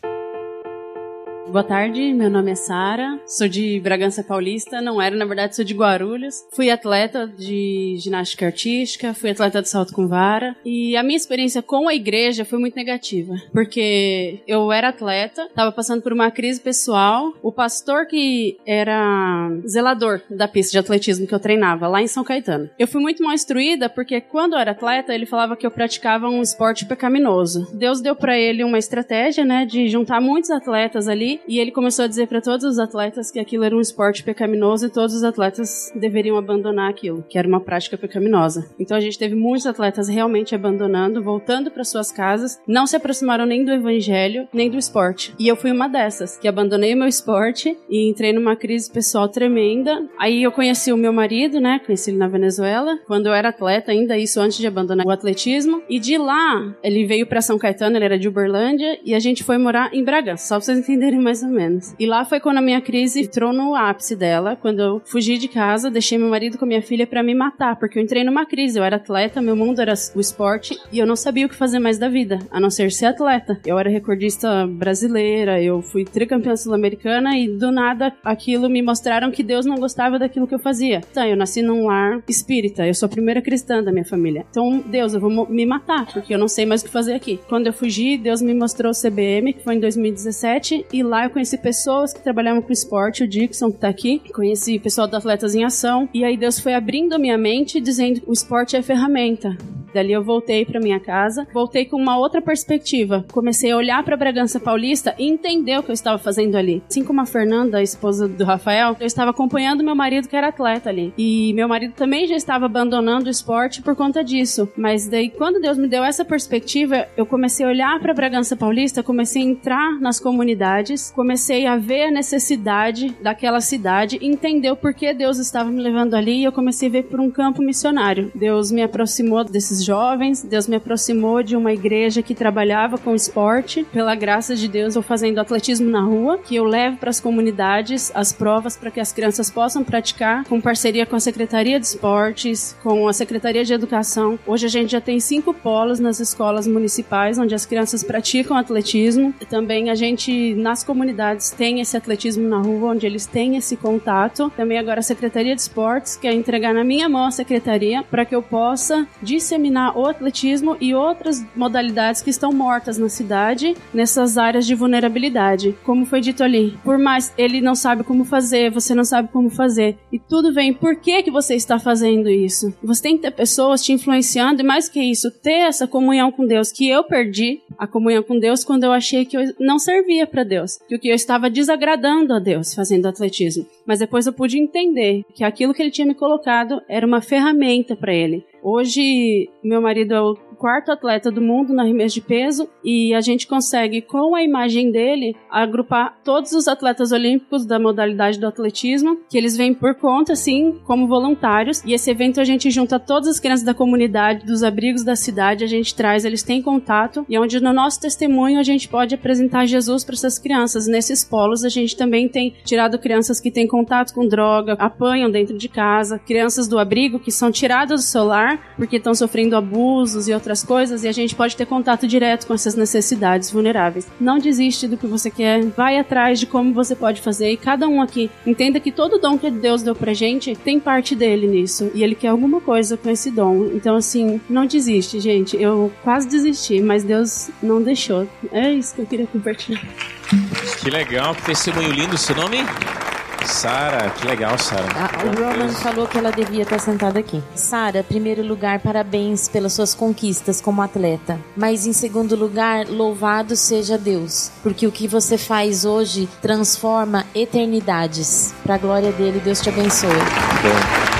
Boa tarde, meu nome é Sara, sou de Bragança Paulista, não era, na verdade sou de Guarulhos. Fui atleta de ginástica artística, fui atleta de salto com vara e a minha experiência com a igreja foi muito negativa, porque eu era atleta, estava passando por uma crise pessoal, o pastor que era zelador da pista de atletismo que eu treinava lá em São Caetano. Eu fui muito mal instruída porque quando eu era atleta, ele falava que eu praticava um esporte pecaminoso. Deus deu para ele uma estratégia, né, de juntar muitos atletas ali e ele começou a dizer para todos os atletas que aquilo era um esporte pecaminoso e todos os atletas deveriam abandonar aquilo, que era uma prática pecaminosa. Então a gente teve muitos atletas realmente abandonando, voltando para suas casas, não se aproximaram nem do evangelho, nem do esporte. E eu fui uma dessas, que abandonei o meu esporte e entrei numa crise pessoal tremenda. Aí eu conheci o meu marido, né? Conheci ele na Venezuela, quando eu era atleta ainda, isso antes de abandonar o atletismo. E de lá, ele veio para São Caetano, ele era de Uberlândia, e a gente foi morar em Bragança, só pra vocês entenderem mais ou menos. E lá foi quando a minha crise entrou no ápice dela, quando eu fugi de casa, deixei meu marido com minha filha para me matar, porque eu entrei numa crise. Eu era atleta, meu mundo era o esporte e eu não sabia o que fazer mais da vida, a não ser ser atleta. Eu era recordista brasileira, eu fui tricampeã sul-americana e do nada aquilo me mostraram que Deus não gostava daquilo que eu fazia. Então, eu nasci num lar espírita, eu sou a primeira cristã da minha família. Então, Deus, eu vou me matar, porque eu não sei mais o que fazer aqui. Quando eu fugi, Deus me mostrou o CBM, que foi em 2017, e lá eu conheci pessoas que trabalhavam com esporte, o Dixon que tá aqui, conheci pessoal do Atletas em Ação, e aí Deus foi abrindo a minha mente dizendo o esporte é ferramenta. Dali eu voltei para minha casa, voltei com uma outra perspectiva. Comecei a olhar para Bragança Paulista e entender o que eu estava fazendo ali. Assim como a Fernanda, a esposa do Rafael, eu estava acompanhando meu marido que era atleta ali. E meu marido também já estava abandonando o esporte por conta disso. Mas daí quando Deus me deu essa perspectiva, eu comecei a olhar para Bragança Paulista, comecei a entrar nas comunidades, comecei a ver a necessidade daquela cidade, entender o porquê Deus estava me levando ali e eu comecei a ver por um campo missionário. Deus me aproximou desses jovens. Deus me aproximou de uma igreja que trabalhava com esporte. Pela graça de Deus, eu fazendo atletismo na rua, que eu levo para as comunidades as provas para que as crianças possam praticar, com parceria com a Secretaria de Esportes, com a Secretaria de Educação. Hoje a gente já tem cinco polos nas escolas municipais onde as crianças praticam atletismo. Também a gente, nas comunidades, tem esse atletismo na rua, onde eles têm esse contato. Também agora a Secretaria de Esportes quer entregar na minha mão a secretaria para que eu possa disseminar o atletismo e outras modalidades que estão mortas na cidade nessas áreas de vulnerabilidade. Como foi dito ali, por mais ele não sabe como fazer, você não sabe como fazer, e tudo vem, por que que você está fazendo isso? Você tem que ter pessoas te influenciando e mais que isso, ter essa comunhão com Deus que eu perdi, a comunhão com Deus quando eu achei que eu não servia para Deus, que o que eu estava desagradando a Deus fazendo atletismo. Mas depois eu pude entender que aquilo que ele tinha me colocado era uma ferramenta para ele. Hoje, meu marido é o quarto atleta do mundo na arremesso de peso e a gente consegue, com a imagem dele, agrupar todos os atletas olímpicos da modalidade do atletismo, que eles vêm por conta, assim, como voluntários. E esse evento a gente junta todas as crianças da comunidade, dos abrigos da cidade, a gente traz, eles têm contato e onde no nosso testemunho a gente pode apresentar Jesus para essas crianças. Nesses polos a gente também tem tirado crianças que têm contato com droga, apanham dentro de casa, crianças do abrigo que são tiradas do celular porque estão sofrendo abusos e outras coisas, e a gente pode ter contato direto com essas necessidades vulneráveis. Não desiste do que você quer, vai atrás de como você pode fazer, e cada um aqui entenda que todo dom que Deus deu pra gente tem parte dele nisso, e ele quer alguma coisa com esse dom. Então, assim, não desiste, gente. Eu quase desisti, mas Deus não deixou. É isso que eu queria compartilhar.
Que legal, que testemunho lindo. Seu nome? Sara, que legal, Sara.
Ah, o Roman falou que ela devia estar sentada aqui. Sara, primeiro lugar, parabéns pelas suas conquistas como atleta. Mas em segundo lugar, louvado seja Deus, porque o que você faz hoje transforma eternidades. Para a glória dele, Deus te abençoe.
Bom.